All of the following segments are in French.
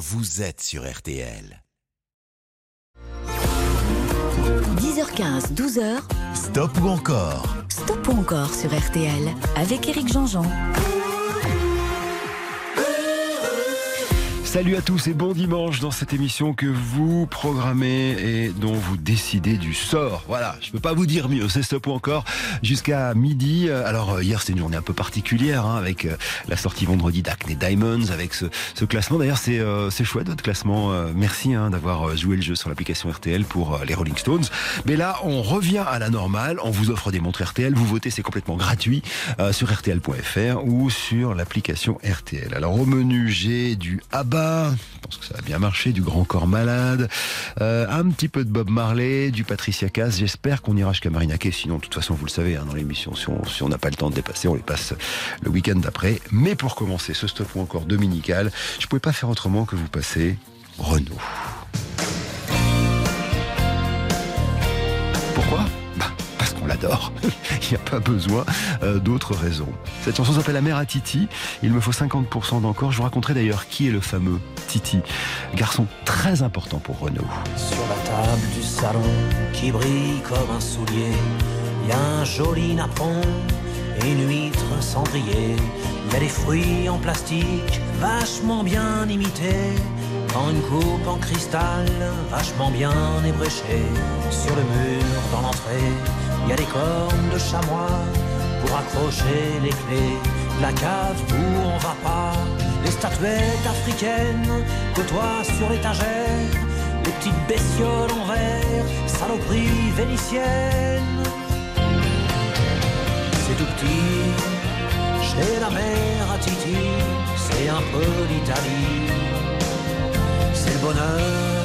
vous êtes sur RTL. 10h15, 12h. Stop ou encore? Stop ou encore sur RTL avec Eric Jean-Jean. Salut à tous et bon dimanche dans cette émission que vous programmez et dont vous décidez du sort. Voilà, je peux pas vous dire mieux, c'est stop ou encore jusqu'à midi. Alors euh, hier c'était une journée un peu particulière hein, avec euh, la sortie vendredi d'Acne Diamonds, avec ce, ce classement. D'ailleurs c'est euh, c'est chouette votre classement. merci hein, d'avoir joué le jeu sur l'application RTL pour les Rolling Stones. Mais là on revient à la normale, on vous offre des montres RTL, vous votez, c'est complètement gratuit sur rtl.fr ou sur l'application RTL. Alors au menu j'ai du ABBA je pense que ça a bien marché, du Grand Corps Malade, euh, un petit peu de Bob Marley, du Patricia Cass. J'espère qu'on ira jusqu'à Marina Kay. Sinon, de toute façon, vous le savez, hein, dans l'émission, si on n'a pas le temps de dépasser, on les passe le week-end d'après. Mais pour commencer ce stop encore dominical, je pouvais pas faire autrement que vous passer Renault. Pourquoi? L'adore. Il n'y a pas besoin euh, d'autres raisons. Cette chanson s'appelle La mère à Titi. Il me faut 50% d'encore. Je vous raconterai d'ailleurs qui est le fameux Titi. Garçon très important pour Renault. Sur la table du salon qui brille comme un soulier, il y a un joli napon et une huître cendrier. Il y a des fruits en plastique vachement bien imités. Dans une coupe en cristal, vachement bien ébréchée, sur le mur dans l'entrée, y a des cornes de chamois pour accrocher les clés. La cave où on va pas, les statuettes africaines côtoient sur l'étagère. Les petites bestioles en verre, saloperies vénitiennes. C'est tout petit, chez la mère à Titi, c'est un peu l'Italie. C'est le bonheur,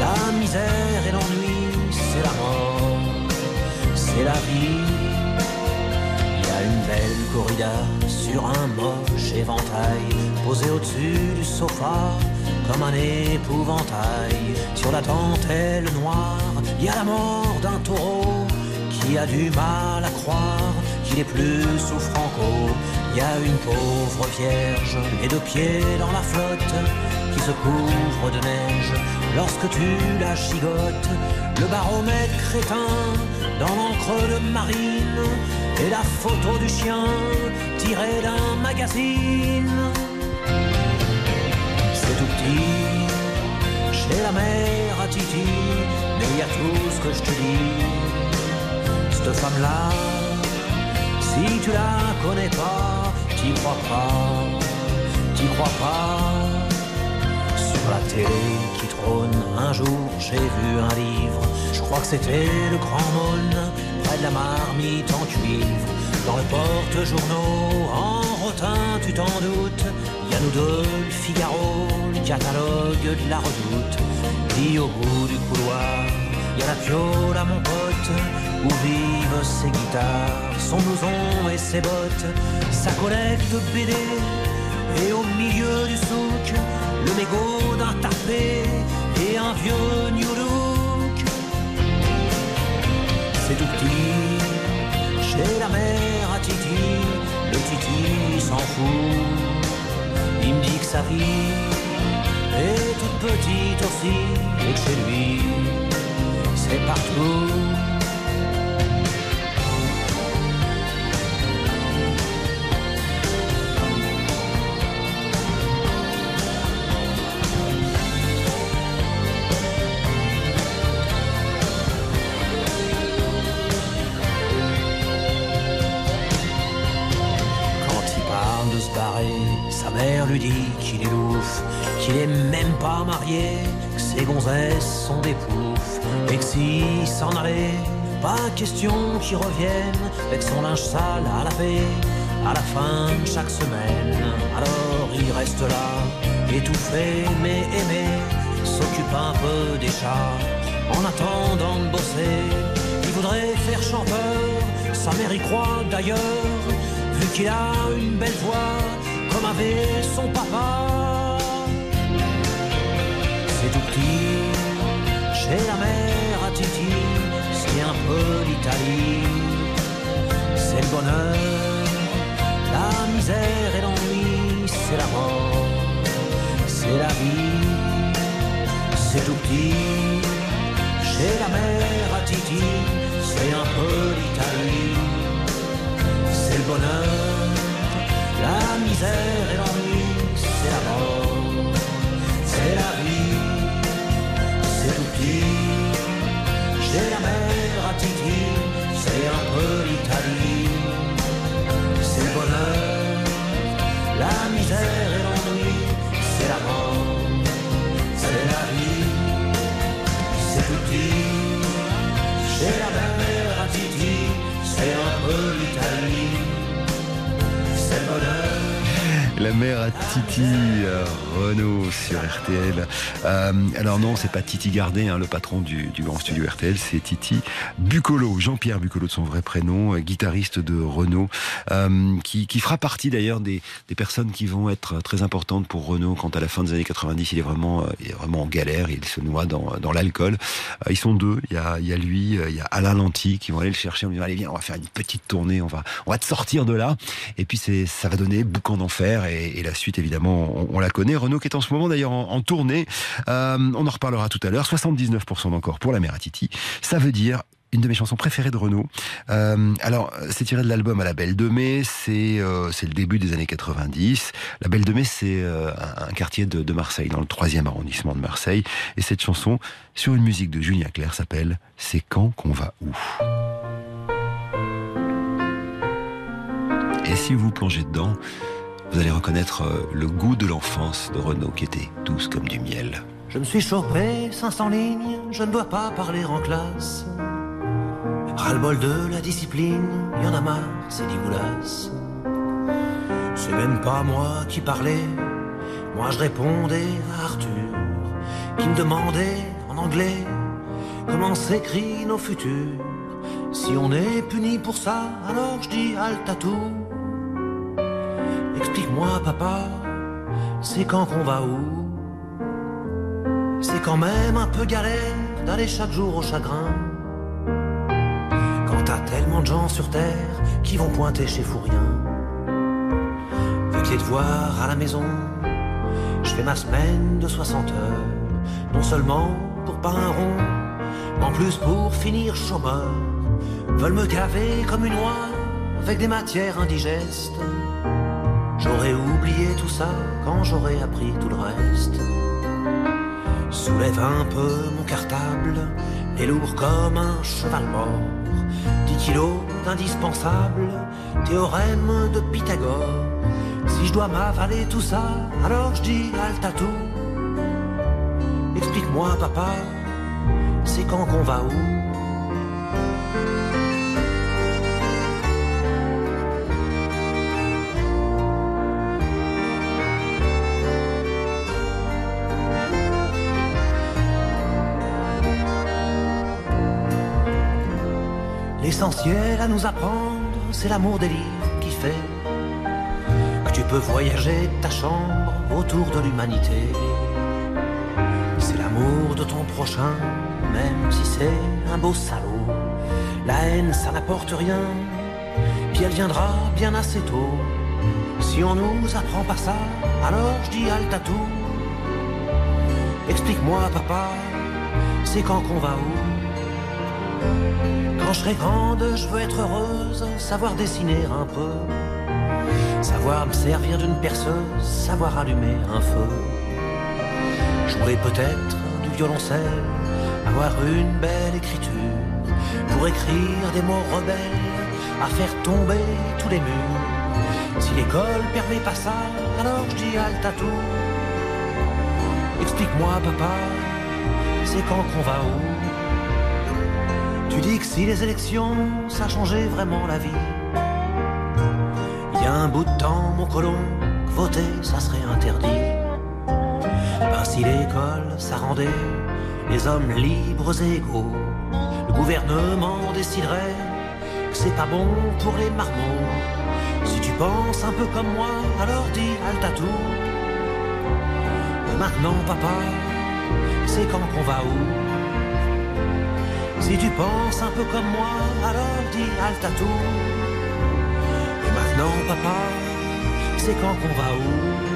la misère et l'ennui, c'est la mort c'est la vie. Il y a une belle corrida sur un moche éventail, posé au-dessus du sofa comme un épouvantail. Sur la dentelle noire, il y a la mort d'un taureau qui a du mal à croire qu'il est plus sous Franco. Il y a une pauvre vierge et deux pieds dans la flotte qui se couvre de neige lorsque tu la gigotes. Le baromètre crétin dans l'encre de marine et la photo du chien tirée d'un magazine. C'est tout petit, chez la mère à Titi, mais il y a tout ce que je te dis. Cette femme-là, si tu la connais pas, t'y crois pas, t'y crois pas. La télé qui trône, un jour j'ai vu un livre je crois que c'était le grand mône, près de la marmite en cuivre. Dans le porte-journaux, en rotin, tu t'en doutes. Y a nous deux, le Figaro, le catalogue de la redoute. Puis au bout du couloir, y a la piole à mon pote, où vivent ses guitares, son blouson et ses bottes, sa collecte BD. Et au milieu du souk, le mégot d'un tapé et un vieux New c'est tout petit, chez la mère à Titi, le Titi s'en fout. Il me dit que sa vie est toute petite aussi, et que chez lui, c'est partout. Que ses gonzesses sont des poufs, et que s'il s'en allait, pas question qu'il revienne avec son linge sale à laver à la fin de chaque semaine. Alors il reste là, étouffé mais aimé, s'occupe un peu des chats en attendant de bosser. Il voudrait faire chanteur, sa mère y croit d'ailleurs, vu qu'il a une belle voix comme avait son papa. Chez la mère à Titi, c'est un peu l'Italie. C'est le bonheur, la misère et l'ennui, c'est la mort, c'est c'est la vie, c'est tout petit. Chez la mère à Titi, c'est un peu l'Italie. C'est le bonheur, la misère et l'ennui, c'est la mort, c'est la vie, c'est petit. Chez la mère à Titi, c'est un peu l'Italie. C'est le bonheur. La mère à Titi euh, Renault sur RTL. Euh, alors non, c'est pas Titi Gardet, hein, le patron du, grand studio RTL, c'est Titi Bucolo, Jean-Pierre Bucolo de son vrai prénom, euh, guitariste de Renault, euh, qui, fera partie d'ailleurs des, personnes qui vont être très importantes pour Renault quand à la fin des années 90, il est vraiment, euh, il est vraiment en galère, il se noie dans, l'alcool. Ils sont deux, il y a, il y a lui, il y a Alain Lanty qui vont aller le chercher, on lui dit allez viens, on va faire une petite tournée, on va, te sortir de là. Et puis ça va donner Boucan d'enfer et, et la suite évidemment on, la connaît. Qui est en ce moment d'ailleurs en, tournée. Euh, on en reparlera tout à l'heure. 79% d'encore pour la mère à Titi. Ça veut dire une de mes chansons préférées de Renault. Euh, alors, c'est tiré de l'album à la Belle de Mai, c'est euh, le début des années 90. La Belle de Mai, c'est euh, un, quartier de, de Marseille, dans le troisième arrondissement de Marseille. Et cette chanson, sur une musique de Julien Clerc, s'appelle C'est quand qu'on va où? Et si vous plongez dedans, vous allez reconnaître euh, le goût de l'enfance de Renault qui était douce comme du miel. Je me suis chopé 500 lignes, je ne dois pas parler en classe. Ras-le-bol de la discipline, y en a marre, c'est d'Iboulas. C'est même pas moi qui parlais, moi je répondais à Arthur, qui me demandait en anglais comment s'écrit nos futurs. Si on est puni pour ça, alors je dis Altatou. Explique-moi, papa, c'est quand qu'on va où? C'est quand même un peu galère d'aller chaque jour au chagrin. Quand t'as tellement de gens sur terre qui vont pointer chez Fourien. Avec les devoirs à la maison, je fais ma semaine de 60 heures. Non seulement pour pas un rond, mais en plus pour finir chômeur. Veulent me gaver comme une oie avec des matières indigestes. Tout ça quand j'aurais appris tout le reste. Soulève un peu mon cartable, est lourd comme un cheval mort. 10 kilos d'indispensable, théorème de Pythagore. Si je dois m'avaler tout ça, alors je dis Altatou. Explique-moi, papa, c'est quand qu'on va où? L'essentiel à nous apprendre, c'est l'amour des livres qui fait que tu peux voyager ta chambre autour de l'humanité. C'est l'amour de ton prochain, même si c'est un beau salaud. La haine, ça n'apporte rien, puis elle viendra bien assez tôt. Si on nous apprend pas ça, alors je dis Altatou. Explique-moi, papa, c'est quand qu'on va où? Quand je serai grande, je veux être heureuse, savoir dessiner un peu, savoir me servir d'une perceuse, savoir allumer un feu, jouer peut-être du violoncelle, avoir une belle écriture, pour écrire des mots rebelles, à faire tomber tous les murs. Si l'école permet pas ça, alors je dis Altatou. Explique-moi, papa, c'est quand qu'on va où? Tu dis que si les élections, ça changeait vraiment la vie. Il y a un bout de temps, mon colon, que voter, ça serait interdit. Ben, si l'école, ça rendait les hommes libres et égaux, le gouvernement déciderait que c'est pas bon pour les marmots. Si tu penses un peu comme moi, alors dis Altatou. Maintenant, papa, c'est quand qu'on va où? Si tu penses un peu comme moi, alors dis Altatou. Et maintenant, papa, c'est quand qu'on va où?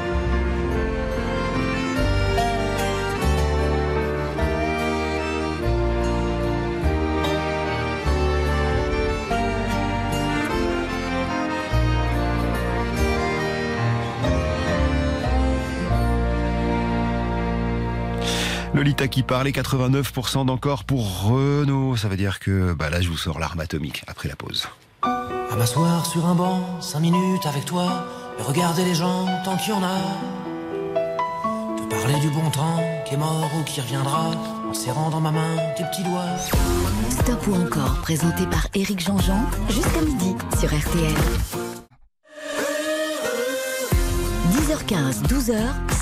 Lolita qui parle et 89% d'encore pour Renault. Ça veut dire que bah là, je vous sors l'arme atomique après la pause. À m'asseoir sur un banc, cinq minutes avec toi, et regarder les gens tant qu'il y en a. Te parler du bon temps qui est mort ou qui reviendra, en serrant dans ma main tes petits doigts. Stop ou encore, présenté par Éric Jean-Jean, jusqu'à midi sur RTL. 10h15, 12h,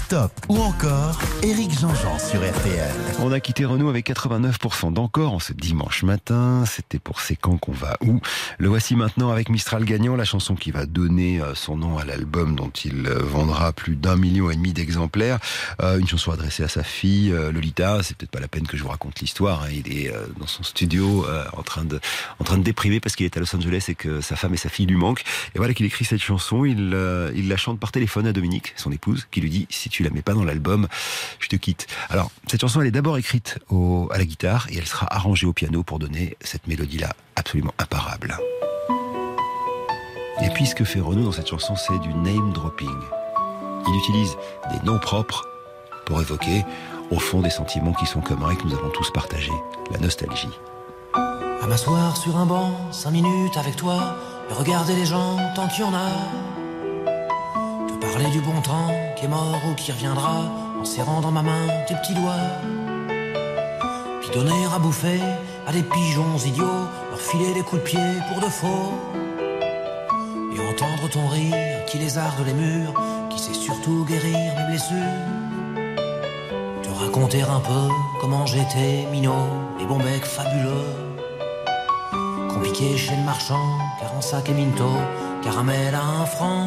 Stop ou encore Eric Jean-Jean sur RTL. On a quitté Renault avec 89% d'encore en ce dimanche matin. C'était pour C'est quand qu'on va où? Le voici maintenant avec Mistral gagnant, la chanson qui va donner euh, son nom à l'album dont il euh, vendra plus d'un million et demi d'exemplaires. Euh, une chanson adressée à sa fille Lolita. C'est peut-être pas la peine que je vous raconte l'histoire. Hein. Il est dans son studio en train de en train de déprimer parce qu'il est à Los Angeles et que sa femme et sa fille lui manquent. Et voilà qu'il écrit cette chanson. Il il la chante par téléphone à Dominique son épouse, qui lui dit si tu la mets pas dans l'album, je te quitte. Alors cette chanson, elle est d'abord écrite à la guitare et elle sera arrangée au piano pour donner cette mélodie-là absolument imparable. Et puis ce que fait Renaud dans cette chanson, c'est du name dropping. Il utilise des noms propres pour évoquer au fond des sentiments qui sont communs et que nous avons tous partagés, la nostalgie. À m'asseoir sur un banc, cinq minutes avec toi, et regarder les gens tant qu'il y en a. Parler du bon temps qui est mort ou qui reviendra en serrant dans ma main tes petits doigts. Puis donner à bouffer à des pigeons idiots, leur filer des coups de pied pour de faux. Et entendre ton rire qui lézarde les murs, qui sait surtout guérir mes blessures. Te raconter un peu comment j'étais minot et bon bec fabuleux. Compliqué chez le marchand, car en sac et minto, caramel à un franc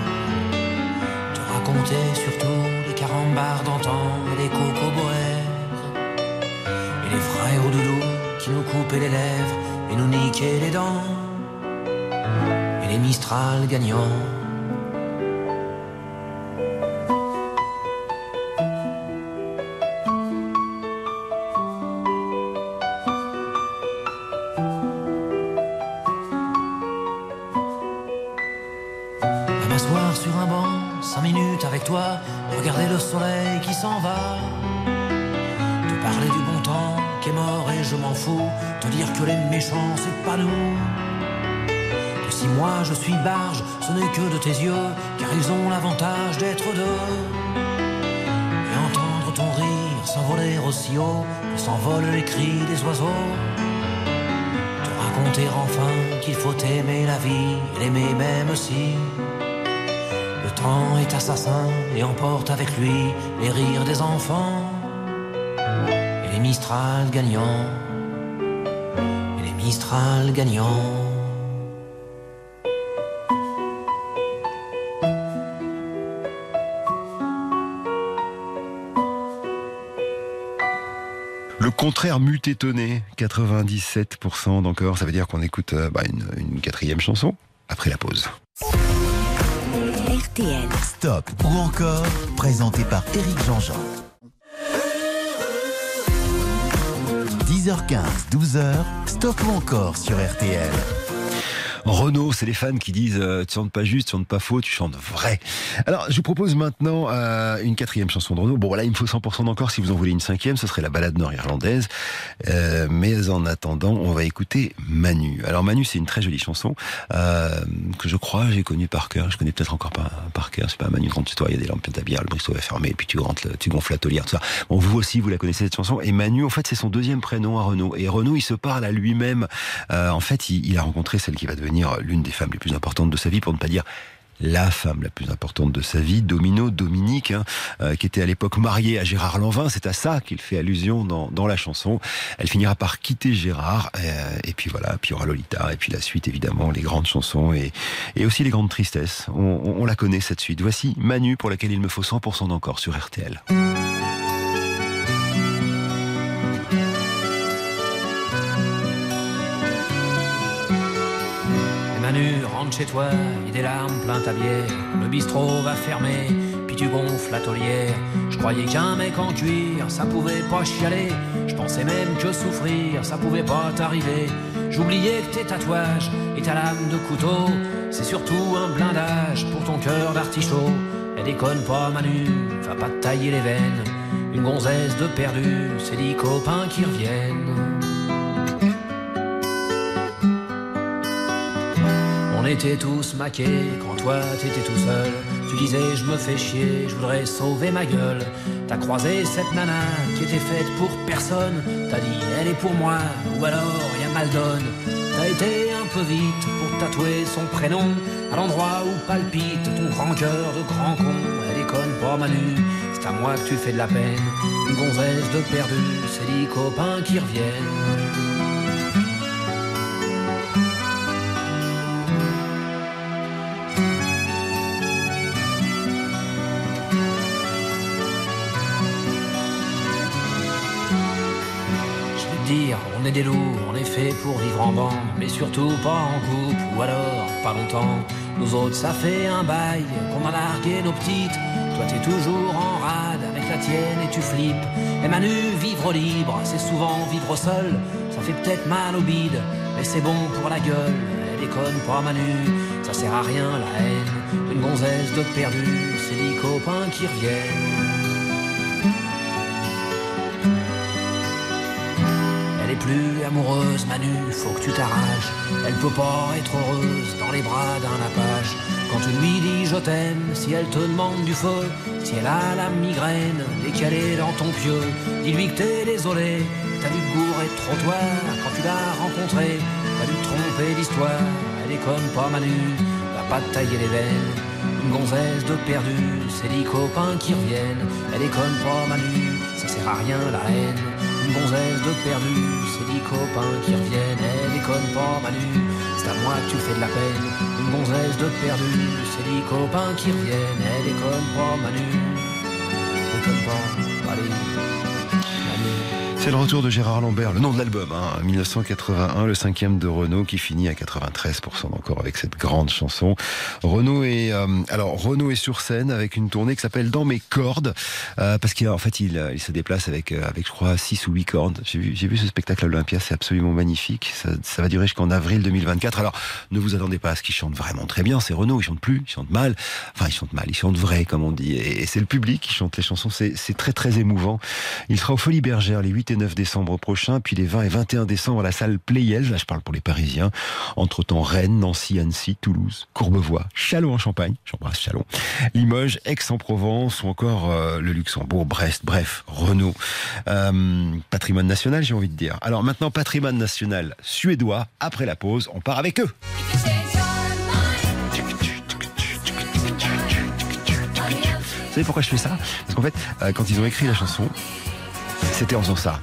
raconter surtout les carambars d'antan et les cocoboères et les frères au doudou qui nous coupaient les lèvres et nous niquaient les dents et les Mistral gagnants. Enfin qu'il faut aimer la vie, l'aimer même si le temps est assassin et emporte avec lui les rires des enfants. Et les Mistral gagnants, et les Mistral gagnants. Contraire mut étonné, 97% d'encore. Ça veut dire qu'on écoute euh, bah, une, quatrième chanson après la pause. RTL. Stop ou encore, présenté par Eric Jean-Jean. 10h15, 12h, stop ou encore sur RTL. Renault, c'est les fans qui disent euh, tu chantes pas juste, tu chantes pas faux, tu chantes vrai. Alors, je vous propose maintenant euh, une quatrième chanson de Renault. Bon, voilà, il me faut 100% d'encore. Si vous en voulez une cinquième, ce serait la balade nord-irlandaise. Euh, mais en attendant, on va écouter Manu. Alors, Manu, c'est une très jolie chanson que je crois j'ai connue par cœur. Je connais peut-être encore pas par cœur. C'est pas Manu quand tu toi, il y a des lampes ta bière, le briseau est fermé, et puis tu, rentres, tu gonfles la tolière, tout ça. Bon, vous aussi, vous la connaissez cette chanson. Et Manu, en fait, c'est son deuxième prénom à Renault. Et Renault, il se parle à lui-même. en fait, il a rencontré celle qui va devenir l'une des femmes les plus importantes de sa vie, pour ne pas dire la femme la plus importante de sa vie, Domino Dominique, hein, euh, qui était à l'époque mariée à Gérard Lanvin. C'est à ça qu'il fait allusion dans, la chanson. Elle finira par quitter Gérard, euh, et puis voilà, puis il y aura Lolita, et puis la suite évidemment, les grandes chansons et, et aussi les grandes tristesses. On, on la connaît cette suite. Voici Manu pour laquelle il me faut 100% d'encore sur RTL. Toi et des larmes plein ta bière. Le bistrot va fermer, puis tu gonfles la taulière. Je croyais qu'un mec en cuir, ça pouvait pas chialer. Je pensais même que souffrir, ça pouvait pas t'arriver. J'oubliais que tes tatouages et ta lame de couteau, c'est surtout un blindage pour ton cœur d'artichaut. Elle déconne pas Manu, va pas te tailler les veines. Une gonzesse de perdu, c'est dix copains qui reviennent. On était tous maqués quand toi t'étais tout seul. Tu disais je me fais chier, je voudrais sauver ma gueule. T'as croisé cette nana qui était faite pour personne. T'as dit elle est pour moi ou alors y a mal donne. T'as été un peu vite pour tatouer son prénom à l'endroit où palpite ton grand cœur de grand con. Elle déconne pas Manu, c'est à moi que tu fais de la peine. Une gonzesse de perdu, c'est les copains qui reviennent. Des loups, on est fait pour vivre en bande, mais surtout pas en couple, ou alors pas longtemps. Nous autres, ça fait un bail qu'on a largué nos petites. Toi, t'es toujours en rade avec la tienne et tu flippes. Et Manu, vivre libre, c'est souvent vivre seul. Ça fait peut-être mal au bide, mais c'est bon pour la gueule. Elle déconne pas Manu, ça sert à rien la haine. Une gonzesse de perdu, c'est les copains qui reviennent. Plus amoureuse, Manu, faut que tu t'arraches. Elle peut pas être heureuse dans les bras d'un apache. Quand tu lui dis je t'aime, si elle te demande du feu, si elle a la migraine, décalée dans ton pieu, dis-lui que t'es désolé, t'as dû gourer de trottoir quand tu l'as rencontrée, t'as dû tromper l'histoire, elle déconne pas Manu, va pas te tailler les veines. Une gonzesse de perdu, c'est les copains qui reviennent. Elle déconne pas Manu, ça sert à rien la haine une gonzesse de perdu, c'est dix copains qui reviennent, elle déconne pas Manu, c'est à moi que tu fais de la peine, une gonzesse de perdu, c'est dix copains qui reviennent, elle déconne pas Manu, déconne pas, allez. C'est le retour de Gérard Lambert, le nom de l'album, hein, 1981, le cinquième de Renault qui finit à 93% encore avec cette grande chanson. Renault est euh, alors Renault est sur scène avec une tournée qui s'appelle Dans mes cordes euh, parce qu'il en fait il, il, se déplace avec euh, avec je crois 6 ou 8 cordes. J'ai vu j'ai vu ce spectacle à l'Olympia, c'est absolument magnifique. Ça, ça va durer jusqu'en avril 2024. Alors ne vous attendez pas à ce qu'il chante vraiment très bien, c'est Renault, il chante plus, il chante mal. Enfin, il chante mal, il chante vrai comme on dit et, c'est le public qui chante les chansons, c'est c'est très très émouvant. Il sera au Folies Bergères les 8 9 décembre prochain, puis les 20 et 21 décembre à la salle Playel, là je parle pour les Parisiens, entre-temps Rennes, Nancy, Annecy, Toulouse, Courbevoie, Châlons en Champagne, j'embrasse Châlons, Limoges, Aix-en-Provence ou encore euh, le Luxembourg, Brest, bref, Renault. Euh, patrimoine national, j'ai envie de dire. Alors maintenant, patrimoine national suédois, après la pause, on part avec eux. Vous savez pourquoi je fais ça? Parce qu'en fait, euh, quand ils ont écrit la chanson, c'était en faisant ça.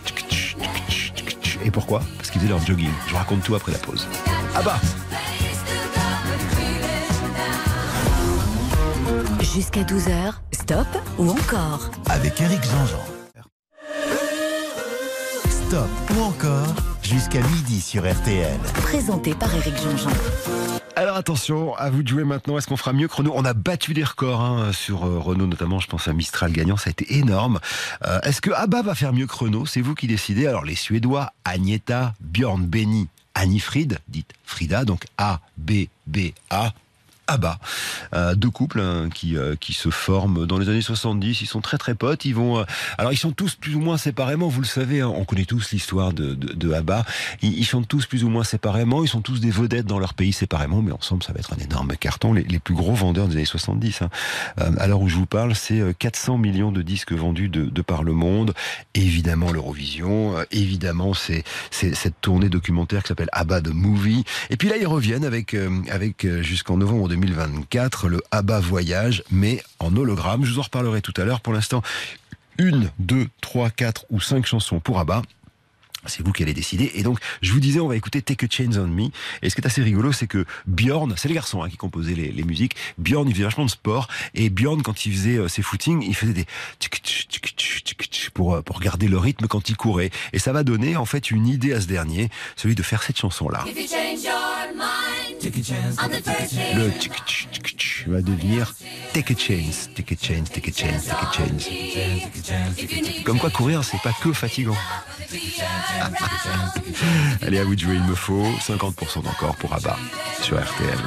Et pourquoi? Parce qu'ils faisaient leur jogging. Je vous raconte tout après la pause. Ah bah Jusqu'à 12h, stop ou encore Avec Eric Jean-Jean. Stop ou encore jusqu'à midi sur RTL. Présenté par Eric Jean-Jean. Alors attention, à vous de jouer maintenant. Est-ce qu'on fera mieux que Renault On a battu les records hein, sur euh, Renault, notamment. Je pense à Mistral gagnant, ça a été énorme. Euh, est-ce que Abba va faire mieux que Renault C'est vous qui décidez. Alors les Suédois, Agneta, Björn Benny, Annie Fried, dites Frida, donc A B B A. Abba. Euh, deux couples hein, qui, euh, qui se forment dans les années 70. Ils sont très très potes. Ils vont, euh, alors ils sont tous plus ou moins séparément. Vous le savez, hein, on connaît tous l'histoire de, de, de Abba. Ils, chantent tous plus ou moins séparément. Ils sont tous des vedettes dans leur pays séparément, mais ensemble ça va être un énorme carton. Les, les plus gros vendeurs des années 70. Hein. à l'heure où je vous parle, c'est 400 millions de disques vendus de, de par le monde. Évidemment l'Eurovision. évidemment c'est cette tournée documentaire qui s'appelle Abba the Movie. Et puis là ils reviennent avec avec jusqu'en novembre 2024, le ABBA Voyage, mais en hologramme. Je vous en reparlerai tout à l'heure. Pour l'instant, une, deux, trois, quatre ou cinq chansons pour ABBA. C'est vous qui allez décider. Et donc, je vous disais, on va écouter Take a Chance on Me. Et ce qui est assez rigolo, c'est que Bjorn, c'est les garçons hein, qui composaient les, musiques. Bjorn, il faisait vachement de sport. Et Bjorn, quand il faisait euh, ses footings, il faisait des pour, pour garder le rythme quand il courait. Et ça va donner, en fait, une idée à ce dernier, celui de faire cette chanson-là. Le tchic va devenir take a chance, take a chance, take a chance, take a chance. Comme quoi courir, c'est pas que fatigant. Allez, à vous de jouer, il me faut 50% d'encore pour Abba sur RTL.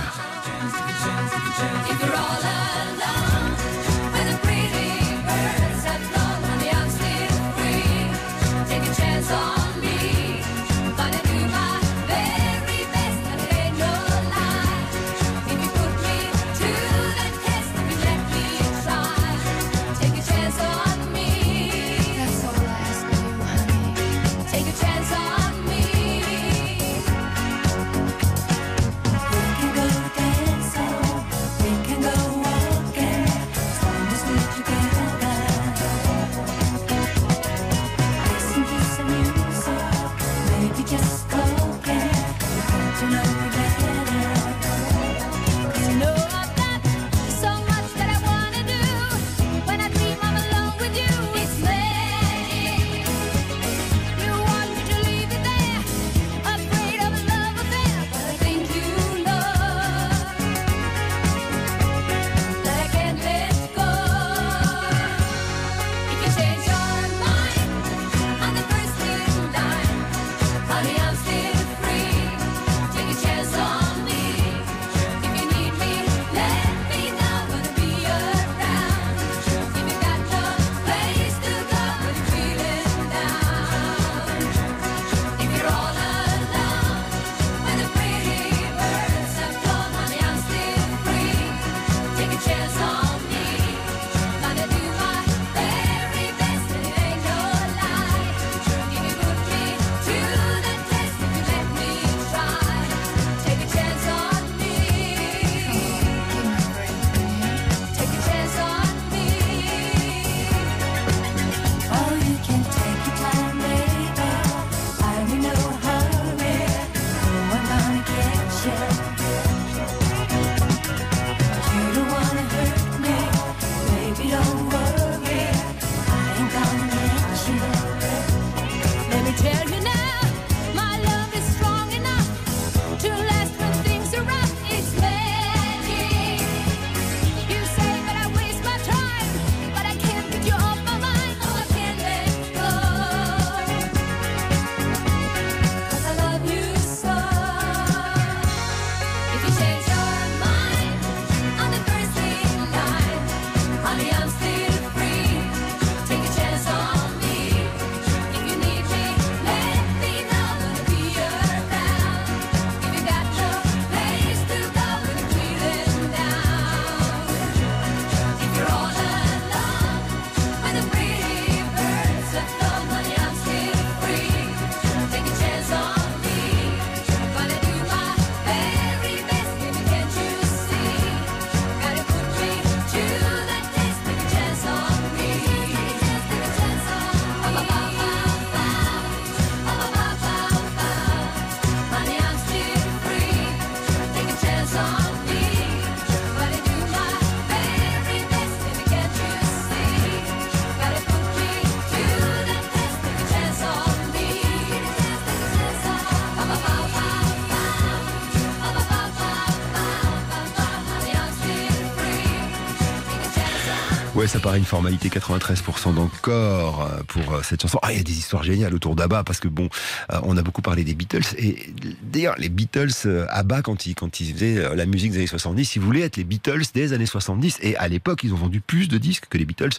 Paraît une formalité, 93% d'encore euh, pour euh, cette chanson. Ah, il y a des histoires géniales autour d'Abba, parce que bon, euh, on a beaucoup parlé des Beatles. Et d'ailleurs, les Beatles, Abba, quand ils, quand ils faisaient la musique des années 70, ils voulaient être les Beatles des années 70. Et à l'époque, ils ont vendu plus de disques que les Beatles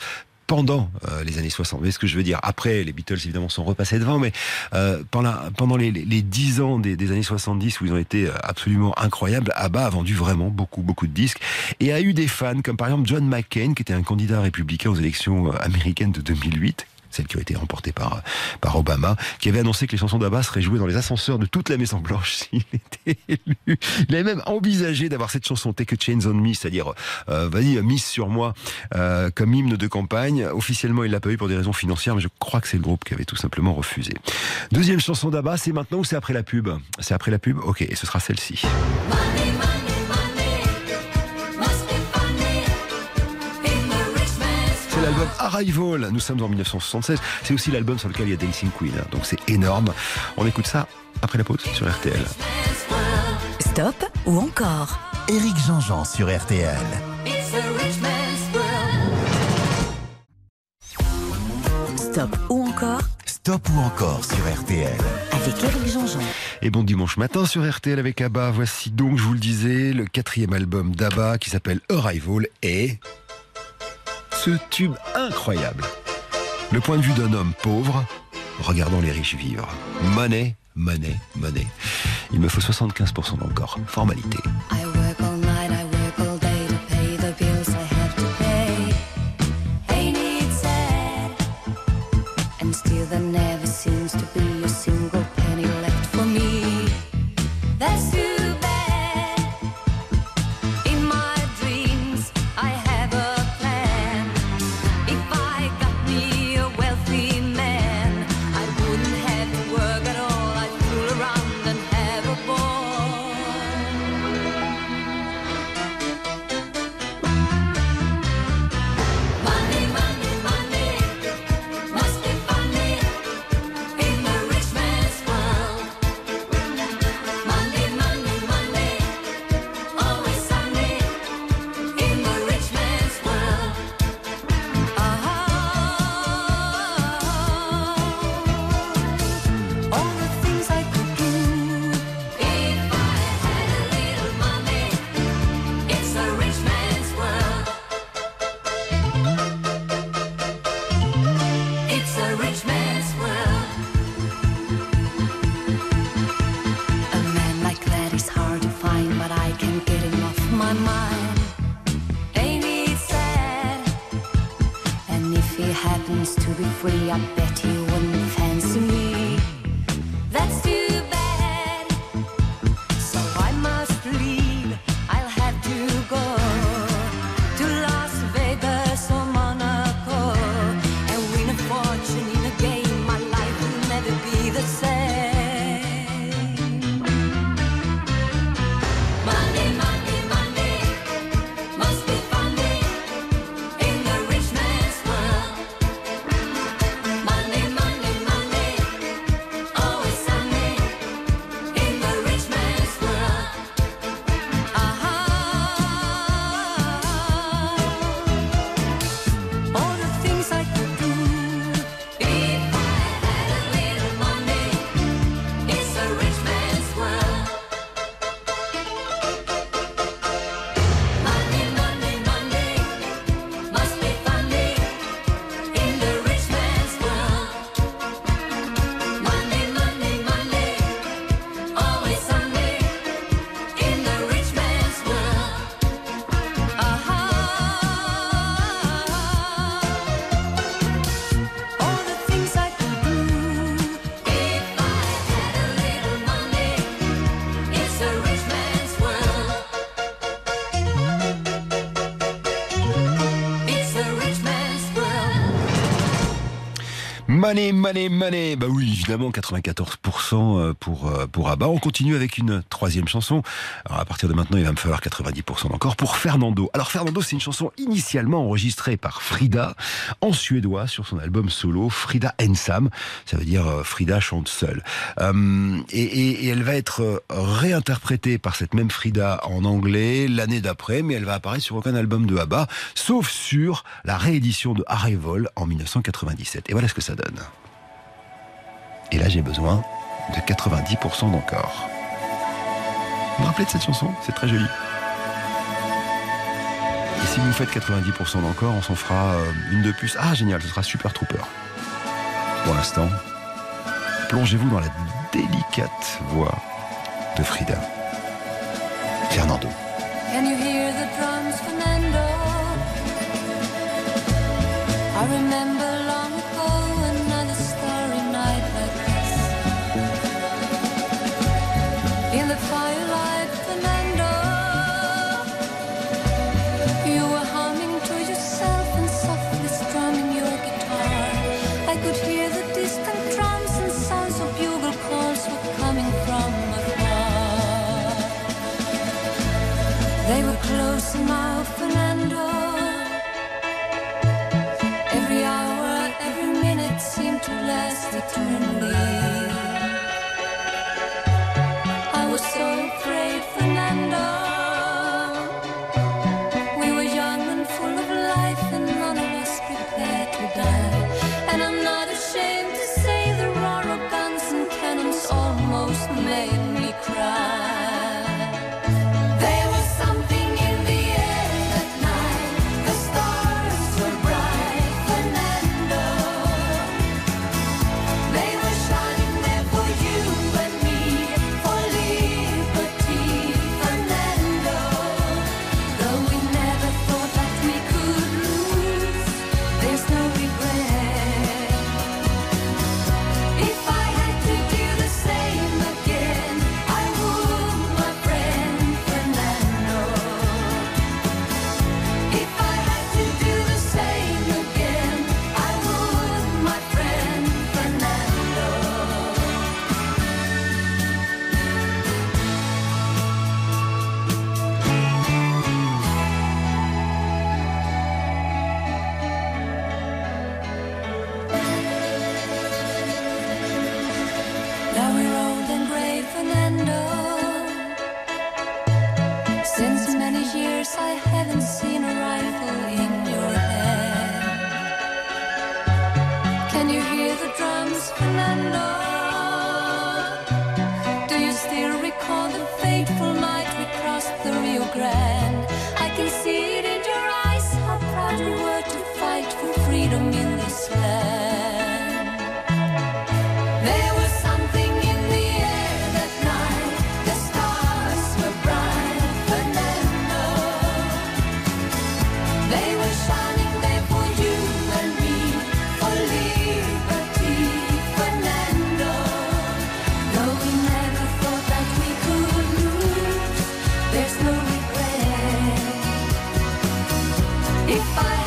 pendant euh, les années 60. Vous voyez ce que je veux dire? Après, les Beatles, évidemment, sont repassés devant, mais euh, pendant, pendant les, les, les 10 ans des, des années 70 où ils ont été euh, absolument incroyables, ABBA a vendu vraiment beaucoup, beaucoup de disques et a eu des fans, comme par exemple John McCain, qui était un candidat républicain aux élections américaines de 2008 celle qui a été remportée par, par Obama, qui avait annoncé que les chansons d'Abba seraient jouées dans les ascenseurs de toute la Maison Blanche s'il était élu. Il avait même envisagé d'avoir cette chanson Take a Chains on Me, c'est-à-dire euh, vas-y, mise sur moi, euh, comme hymne de campagne. Officiellement, il l'a pas eu pour des raisons financières, mais je crois que c'est le groupe qui avait tout simplement refusé. Deuxième chanson d'Abba, c'est maintenant ou c'est après la pub? C'est après la pub? Ok, et ce sera celle-ci. Money, money, l'album Arrival, nous sommes en 1976. C'est aussi l'album sur lequel il y a Dancing Queen, hein. donc c'est énorme. On écoute ça après la pause sur RTL. Stop ou encore Éric Jean-Jean sur RTL. Stop ou encore Stop ou encore sur RTL. avec Éric Jean-Jean. Et bon dimanche matin sur RTL avec ABBA. Voici donc, je vous le disais, le quatrième album d'ABBA qui s'appelle Arrival et ce tube incroyable. Le point de vue d'un homme pauvre regardant les riches vivre. Money, money, money. Il me faut 75% dans le corps. Formalité. Money, money, money. Bah oui, évidemment, 94% pour, euh, pour ABBA. On continue avec une troisième chanson. Alors, à partir de maintenant, il va me falloir 90% encore pour Fernando. Alors, Fernando, c'est une chanson initialement enregistrée par Frida en suédois sur son album solo Frida Ensam. Ça veut dire euh, Frida chante seule. Euh, et, et- elle va être euh, réinterprétée par cette même Frida en anglais l'année d'après, mais elle va apparaître sur aucun album de ABBA, sauf sur la réédition de Arrival en 1997. Et voilà ce que ça donne. Et là, j'ai besoin de 90% d'encore. Vous vous rappelez de cette chanson? C'est très joli. Et si vous faites 90% d'encore, on s'en fera euh, une de plus. Ah, génial, ce sera Super Trooper. Pour l'instant, plongez-vous dans la délicate voix de Frida. Fernando. If I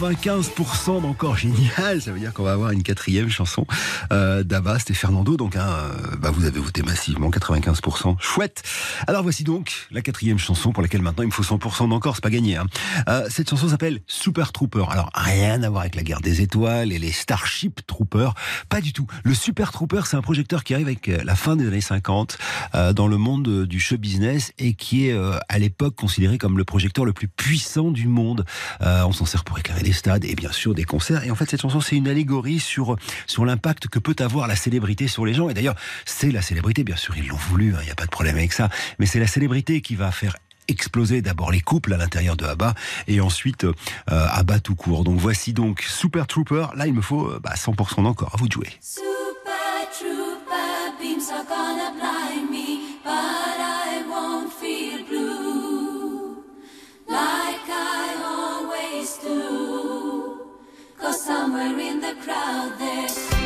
95% d'encore génial, ça veut dire qu'on va avoir une quatrième chanson euh, d'Abba, c'était Fernando, donc hein, euh, bah, vous avez voté massivement, 95%, chouette. Alors voici donc la quatrième chanson pour laquelle maintenant il me faut 100% d'encore, c'est pas gagné. Hein. Euh, cette chanson s'appelle Super Trooper, alors rien à voir avec la guerre des étoiles et les Starship Troopers, pas du tout. Le Super Trooper c'est un projecteur qui arrive avec euh, la fin des années 50 euh, dans le monde du show business et qui est à l'époque considéré comme le projecteur le plus puissant du monde. On s'en sert pour éclairer des stades et bien sûr des concerts. Et en fait, cette chanson, c'est une allégorie sur, sur l'impact que peut avoir la célébrité sur les gens. Et d'ailleurs, c'est la célébrité, bien sûr, ils l'ont voulu, il n'y a pas de problème avec ça. Mais c'est la célébrité qui va faire exploser d'abord les couples à l'intérieur de ABBA et ensuite euh, ABBA tout court. Donc voici donc Super Trooper. Là, il me faut euh, bah, 100% d'encore. À vous de jouer. Super trooper beams are gonna somewhere in the crowd there's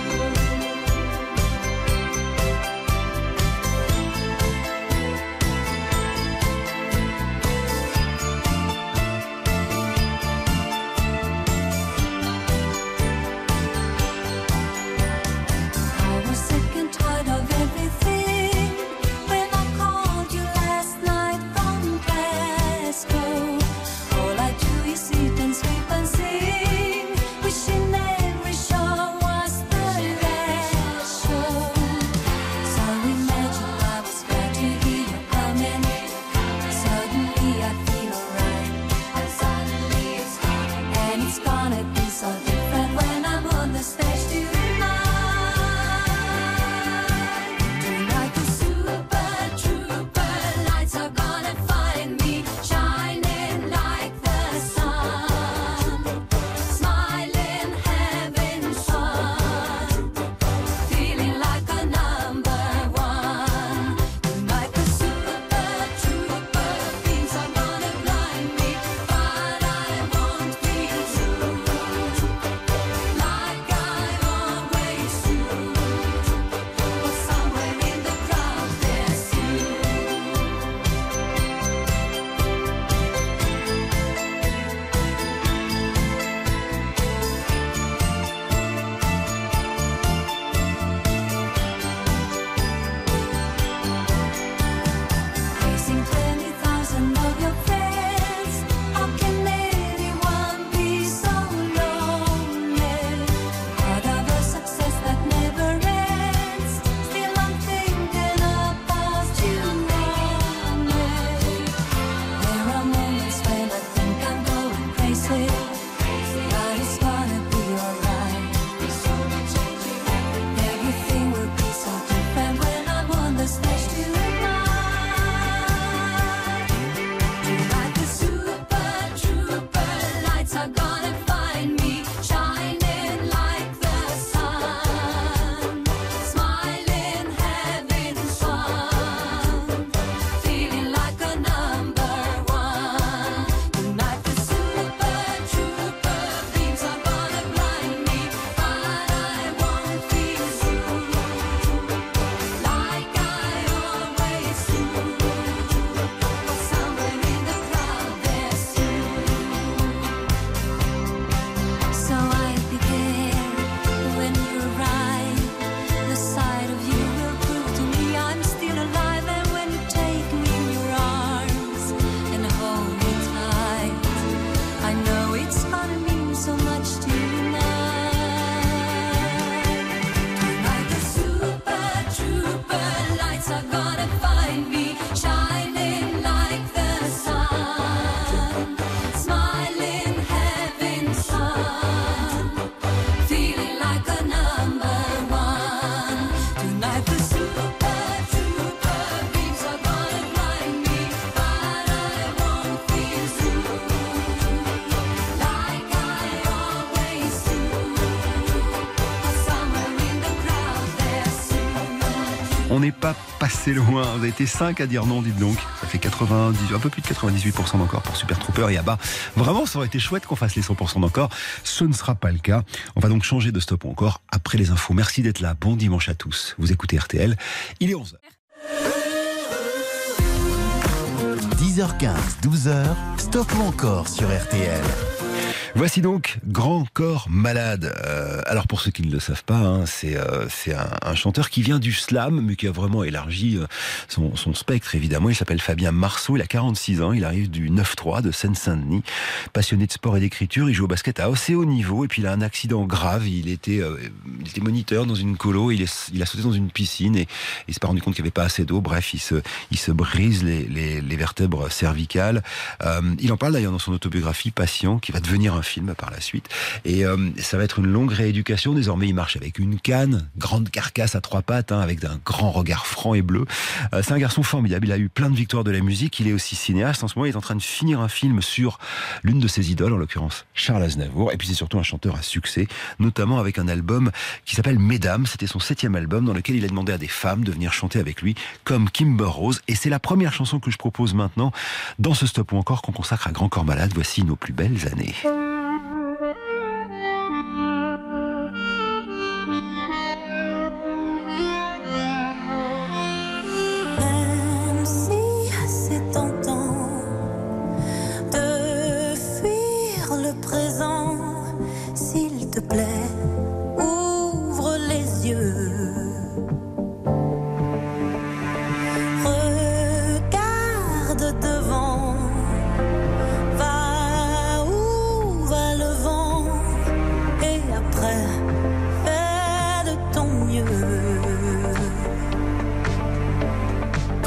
passé loin. Vous avez été 5 à dire non, dites donc. Ça fait 90, un peu plus de 98% d'encore pour Super Trooper et Abba. Vraiment, ça aurait été chouette qu'on fasse les 100% d'encore. Ce ne sera pas le cas. On va donc changer de stop encore après les infos. Merci d'être là. Bon dimanche à tous. Vous écoutez RTL. Il est 11h. 10h15, 12h, stop encore sur RTL. Voici donc Grand Corps Malade. Euh, alors pour ceux qui ne le savent pas, hein, c'est euh, un, un chanteur qui vient du slam, mais qui a vraiment élargi euh, son, son spectre évidemment. Il s'appelle Fabien Marceau, il a 46 ans, il arrive du 9-3 de Seine-Saint-Denis. Passionné de sport et d'écriture, il joue au basket à assez haut niveau et puis il a un accident grave. Il était, euh, il était moniteur dans une colo, il, est, il a sauté dans une piscine et il s'est pas rendu compte qu'il n'y avait pas assez d'eau. Bref, il se, il se brise les, les, les vertèbres cervicales. Euh, il en parle d'ailleurs dans son autobiographie Patient, qui va devenir un film par la suite. Et euh, ça va être une longue rééducation. Désormais, il marche avec une canne, grande carcasse à trois pattes, hein, avec un grand regard franc et bleu. Euh, c'est un garçon formidable. Il a eu plein de victoires de la musique. Il est aussi cinéaste. En ce moment, il est en train de finir un film sur l'une de ses idoles, en l'occurrence Charles Aznavour. Et puis, c'est surtout un chanteur à succès, notamment avec un album qui s'appelle Mesdames. C'était son septième album dans lequel il a demandé à des femmes de venir chanter avec lui, comme Kimber Rose. Et c'est la première chanson que je propose maintenant dans ce stop ou encore qu'on consacre à Grand Corps Malade. Voici nos plus belles années.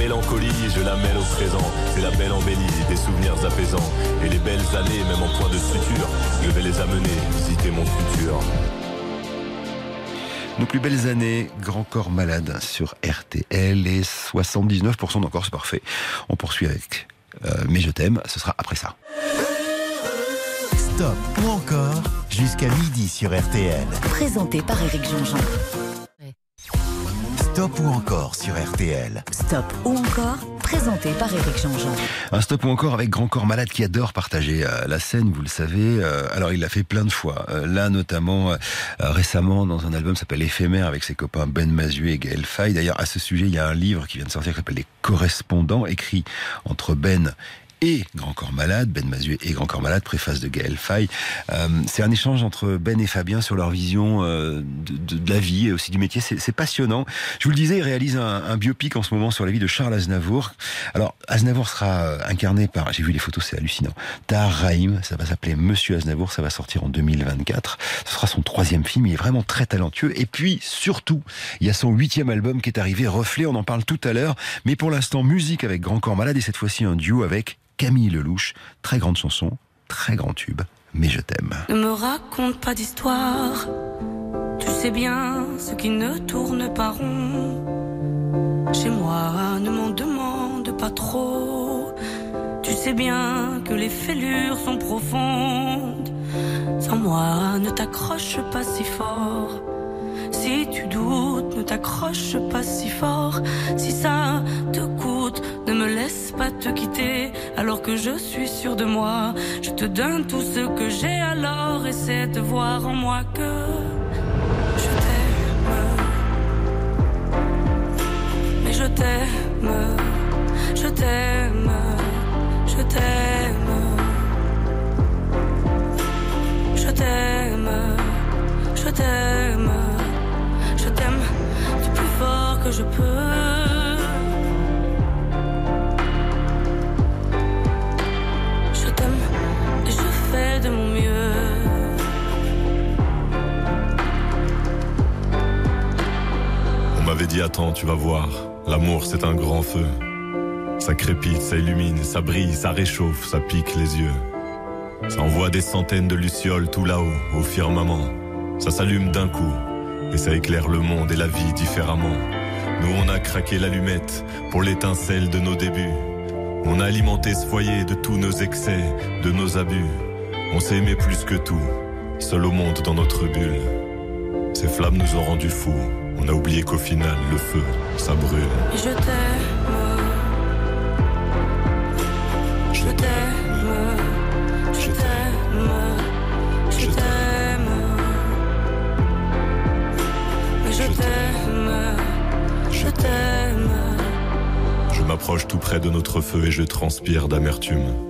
Mélancolie, je la mêle au présent. C'est la belle embellie, des souvenirs apaisants. Et les belles années, même en point de suture, je vais les amener visiter mon futur. Nos plus belles années, Grand Corps Malade sur RTL et 79% d'encore, c'est parfait. On poursuit avec euh, Mais je t'aime, ce sera après ça. Stop Stop ou encore jusqu'à midi sur RTL. Présenté par Éric Jean-Jean. Stop ou encore sur RTL. Stop ou encore Présenté par Éric Jean-Jean. Un stop ou encore avec Grand Corps Malade qui adore partager euh, la scène, vous le savez. Euh, alors il l'a fait plein de fois. Euh, là notamment récemment dans un album qui s'appelle Éphémère avec ses copains Ben Mazué et Gaël Faye. D'ailleurs à ce sujet il y a un livre qui vient de sortir qui s'appelle Les Correspondants, écrit entre Ben et Grand Corps Malade, Ben Mazué et Grand Corps Malade, préface de Gaël Faye. Euh, c'est un échange entre Ben et Fabien sur leur vision euh, de, de- la vie et aussi du métier. C'est passionnant. Je vous le disais, il réalise un, un biopic en ce moment sur la vie de Charles Aznavour. Alors, Aznavour sera euh, incarné par, j'ai vu les photos, c'est hallucinant, Tahar Rahim, ça va s'appeler Monsieur Aznavour, ça va sortir en 2024. Ce sera son troisième film, il est vraiment très talentueux. Et puis, surtout, il y a son huitième album qui est arrivé, Reflet, on en parle tout à l'heure. Mais pour l'instant, musique avec Grand Corps Malade et cette fois-ci un duo avec Camille Lelouch. Très grande chanson, très grand tube, mais je t'aime. Ne me raconte pas d'histoire. Tu sais bien ce qui ne tourne pas rond. Chez moi, ne m'en demande pas trop. Tu sais bien que les fêlures sont profondes. Sans moi, ne t'accroche pas si fort. Si tu doutes, ne t'accroche pas si fort. Si ça te coûte, laisse pas te quitter. Alors que je suis sûr de moi, je te donne tout ce que j'ai. Alors essaie de voir en moi que je t'aime. Mais je t'aime, je t'aime, je t'aime. Je t'aime, je t'aime, je t'aime du plus fort que je peux. On m'avait dit attends, tu vas voir. L'amour c'est un grand feu. Ça crépite, ça illumine, ça brille, ça réchauffe, ça pique les yeux. Ça envoie des centaines de lucioles tout là-haut, au firmament. Ça s'allume d'un coup, et ça éclaire le monde et la vie différemment. Nous on a craqué l'allumette pour l'étincelle de nos débuts. On a alimenté ce foyer de tous nos excès, de nos abus. On s'est aimé plus que tout, seul au monde dans notre bulle. Ces flammes nous ont rendus fous. On a oublié qu'au final, le feu, ça brûle. Je t'aime. Je t'aime. Je t'aime. Je t'aime. Je t'aime. Je t'aime. Je m'approche tout près de notre feu et je transpire d'amertume.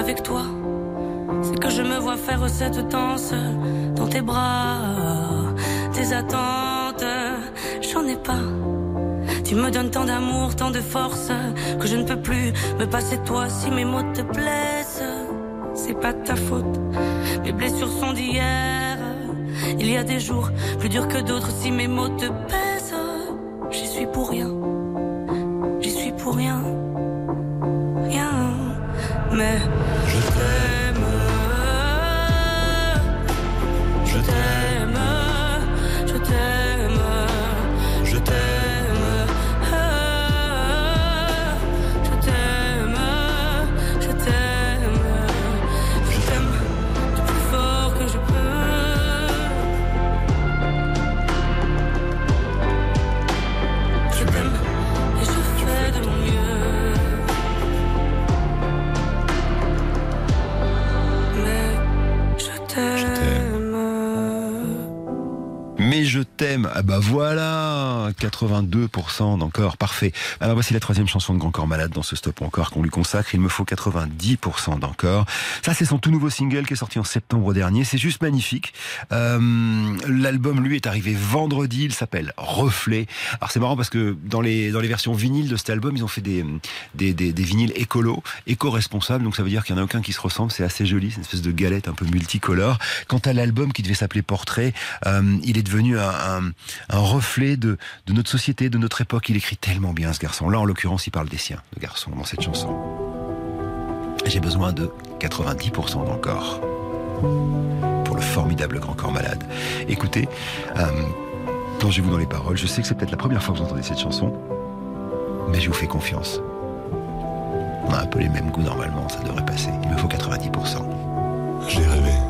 avec toi, c'est que je me vois faire cette danse dans tes bras. Tes attentes, j'en ai pas. Tu me donnes tant d'amour, tant de force, que je ne peux plus me passer de toi si mes mots te blessent. C'est pas ta faute, mes blessures sont d'hier. Il y a des jours plus durs que d'autres si mes mots te pèsent. terre. T'aime. Ah bah voilà, 82% d'encore, parfait. Alors voici la troisième chanson de Grand Corps Malade dans ce stop encore qu'on lui consacre. Il me faut 90% d'encore. Ça c'est son tout nouveau single qui est sorti en septembre dernier. C'est juste magnifique. Euh, L'album lui est arrivé vendredi. Il s'appelle Reflet. Alors c'est marrant parce que dans les dans les versions vinyles de cet album, ils ont fait des des, des, des vinyles écolo, éco-responsables. Donc ça veut dire qu'il y en a aucun qui se ressemble. C'est assez joli. C'est une espèce de galette un peu multicolore. Quant à l'album qui devait s'appeler Portrait, euh, il est devenu un, reflet de, notre société, de notre époque. Il écrit tellement bien ce garçon. Là, en l'occurrence, il parle des siens, de garçons, dans cette chanson. J'ai besoin de 90% d'encore pour le formidable Grand Corps Malade. Écoutez, euh, plongez-vous dans les paroles. Je sais que c'est peut-être la première fois que vous entendez cette chanson, mais je vous fais confiance. On a un peu les mêmes goûts normalement, ça devrait passer. Il me faut 90%. J'ai rêvé.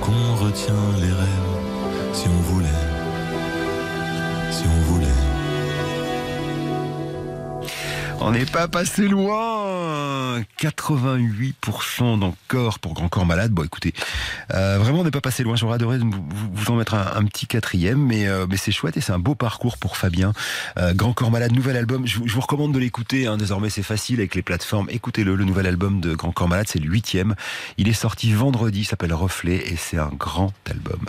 Qu'on retient les rêves si on voulait Si on voulait. On n'est pas passé loin 88% d'encore pour Grand Corps Malade. Bon, écoutez, euh, vraiment, on n'est pas passé loin. J'aurais adoré vous, vous- en mettre un, petit quatrième, mais, euh, mais c'est chouette et c'est un beau parcours pour Fabien. Euh, Grand Corps Malade, nouvel album. Je, vous- recommande de l'écouter. hein. Désormais, c'est facile avec les plateformes. Écoutez-le. Le nouvel album de Grand Corps Malade, c'est le huitième. Il est sorti vendredi. S'appelle Reflet et c'est un grand album.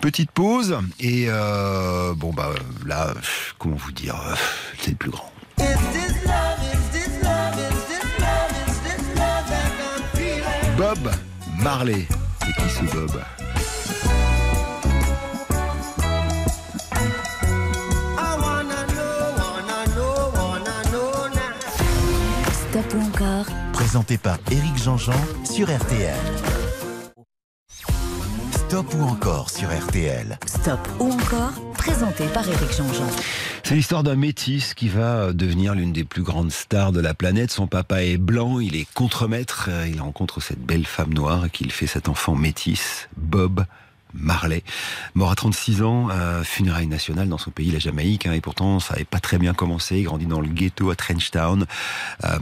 Petite pause et bon bah là, comment vous dire, c'est le plus grand. Bob Marley. C'est qui ce Bob? Stop ou encore Présenté par Éric Jean-Jean sur RTL. Stop ou encore sur RTL. Stop ou encore, présenté par Éric Jean-Jean. C'est l'histoire d'un métis qui va devenir l'une des plus grandes stars de la planète. Son papa est blanc, il est contremaître, euh, il rencontre cette belle femme noire et qu'il fait cet enfant métis, Bob. Marley, mort à 36 ans, à funérailles nationales dans son pays, la Jamaïque, hein, et pourtant ça n'avait pas très bien commencé. Il grandit dans le ghetto à Trenchtown. Euh,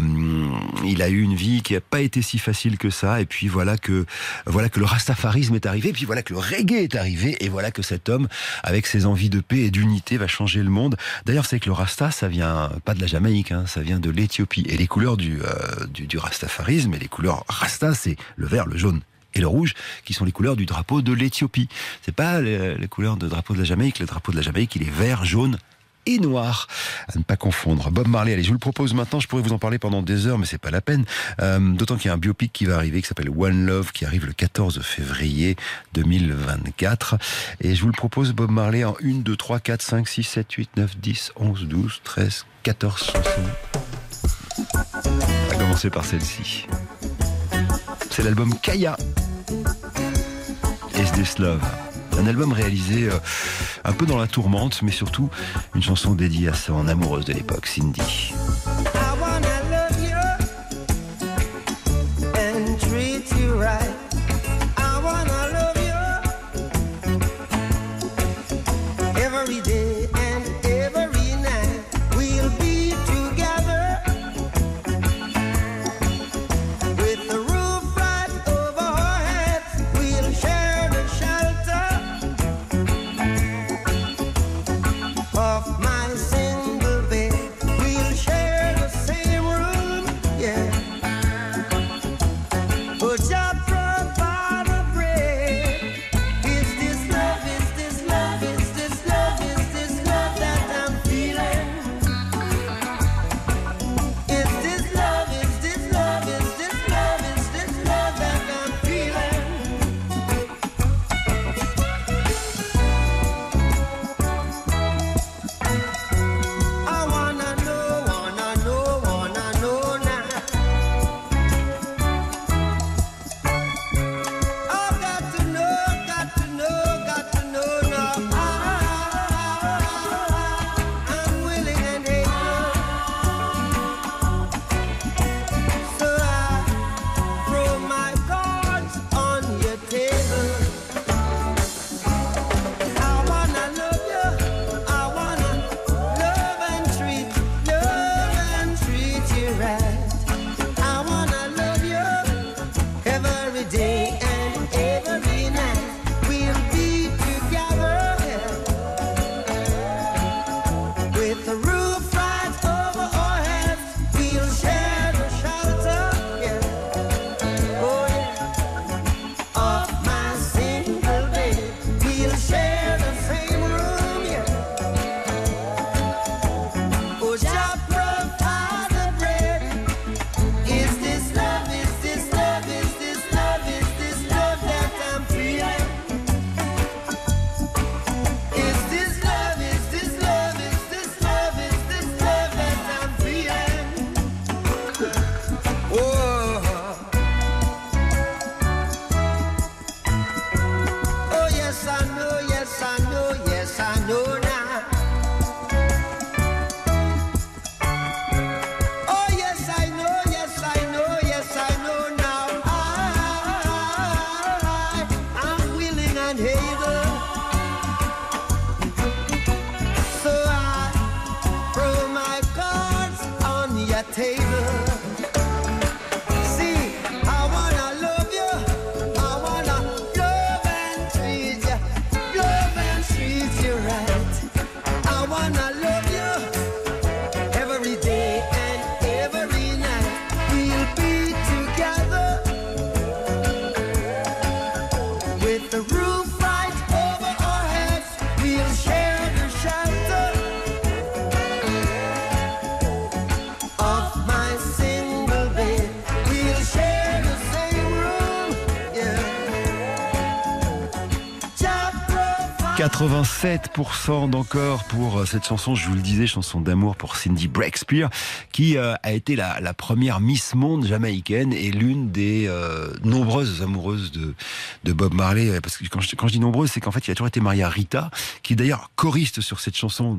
il a eu une vie qui n'a pas été si facile que ça, et puis voilà que voilà que le rastafarisme est arrivé, et puis voilà que le reggae est arrivé, et voilà que cet homme, avec ses envies de paix et d'unité, va changer le monde. D'ailleurs, c'est que le rasta, ça vient pas de la Jamaïque, hein, ça vient de l'Éthiopie, et les couleurs euh, du, du rastafarisme et les couleurs rasta, c'est le vert, le jaune et le rouge, qui sont les couleurs du drapeau de l'Éthiopie. C'est pas les, les couleurs de drapeau de la Jamaïque. Le drapeau de la Jamaïque, il est vert, jaune et noir. À ne pas confondre. Bob Marley, allez, je vous le propose maintenant. Je pourrais vous en parler pendant des heures, mais c'est pas la peine. Euh, D'autant qu'il y a un biopic qui va arriver, qui s'appelle One Love, qui arrive le 14 février 2024. Et je vous le propose, Bob Marley, en 1, 2, 3, 4, 5, 6, 7, 8, 9, 10, 11, 12, 13, 14 chansons. On va commencer par celle-ci. C'est l'album Kaya. Is This Love un album réalisé euh, un peu dans la tourmente, mais surtout une chanson dédiée à son amoureuse de l'époque, Cindy. 87% d'encore pour euh, cette chanson, je vous le disais, chanson d'amour pour Cindy Breakspear, qui euh, a été la, première Miss Monde jamaïcaine et l'une des euh, nombreuses amoureuses de, Bob Marley. Parce que quand je, dis nombreuses, c'est qu'en fait, il a toujours été marié à Rita, qui d'ailleurs choriste sur cette chanson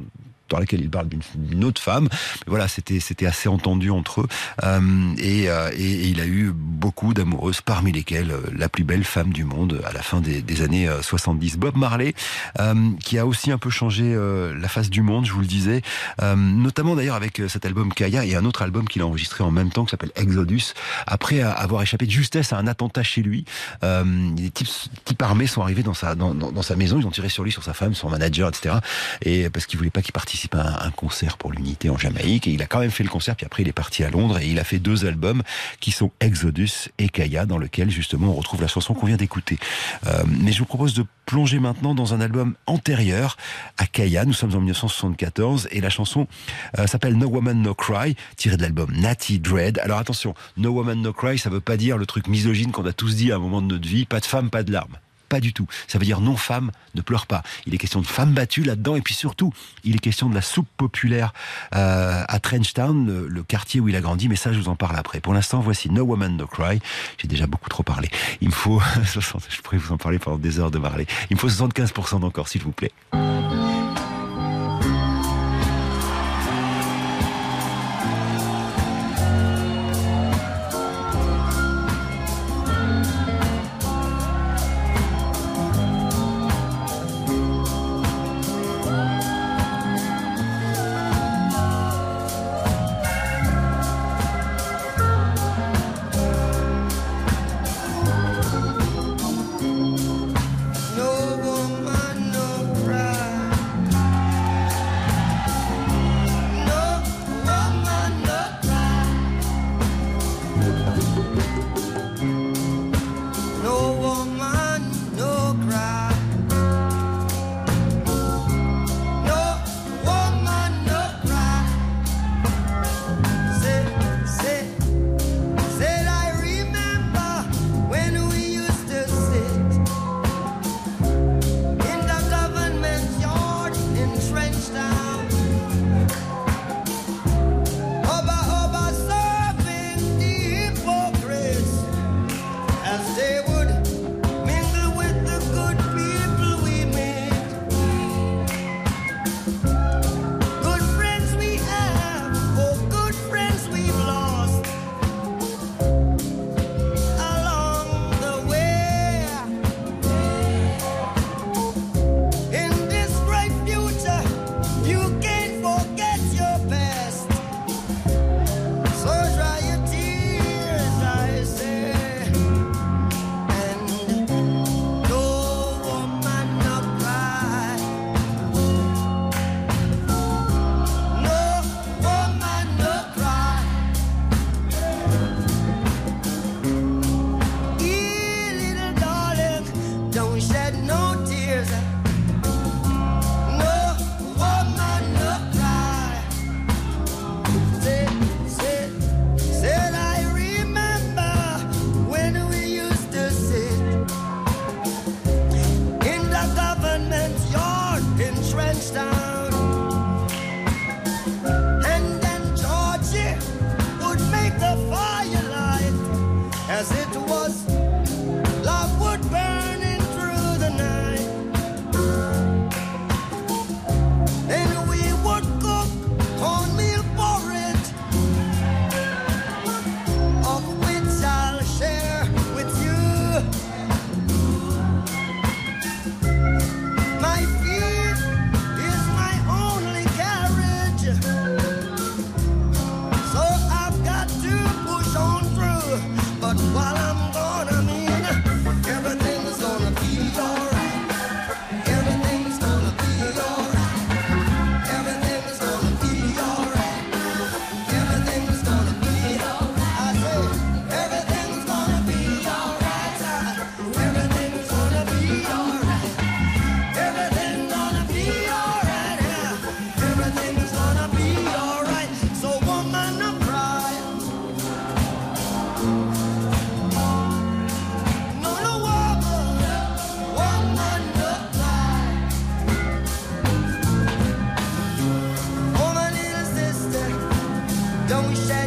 dans laquelle il parle d'une- autre femme. Mais voilà, c'était assez entendu entre eux. Euh, et, euh, et- et il a eu beaucoup d'amoureuses, parmi lesquelles euh, la plus belle femme du monde à la fin des, années euh, 70. Bob Marley, qui a aussi un peu changé la face du monde, je vous le disais, notamment d'ailleurs avec cet album Kaya et un autre album qu'il a enregistré en même temps qui s'appelle Exodus, après avoir échappé de justesse à un attentat chez lui. Euh, des types, armés sont arrivés dans sa, dans sa maison, ils ont tiré sur lui, sur sa femme, son manager, etc. Et parce qu'ils voulaient pas qu'il participe à un, un concert pour l'unité en Jamaïque. Et il a quand même fait le concert, puis après il est parti à Londres et il a fait deux albums qui sont Exodus et Kaya, dans lequel justement on retrouve la chanson qu'on vient d'écouter. Euh, mais je vous propose de plonger maintenant dans un album antérieur à Kaya. Nous sommes en 1974 et la chanson euh, s'appelle No Woman No Cry, tirée de l'album Natty Dread. Alors attention, No Woman No Cry, ça veut pas dire le truc misogyne qu'on a tous dit à un moment de notre vie, pas de femme, pas de larmes. Pas du tout. Ça veut dire non femme ne pleure pas. Il est question de femmes battues là-dedans et puis surtout, il est question de la soupe populaire euh, à Trenchtown, le, le quartier où il a grandi. Mais ça, je vous en parle après. Pour l'instant, voici No Woman No Cry. J'ai déjà beaucoup trop parlé. Il me faut, 60 je pourrais vous en parler pendant des heures de Marley. Il me faut 75% d'encore, s'il vous plaît.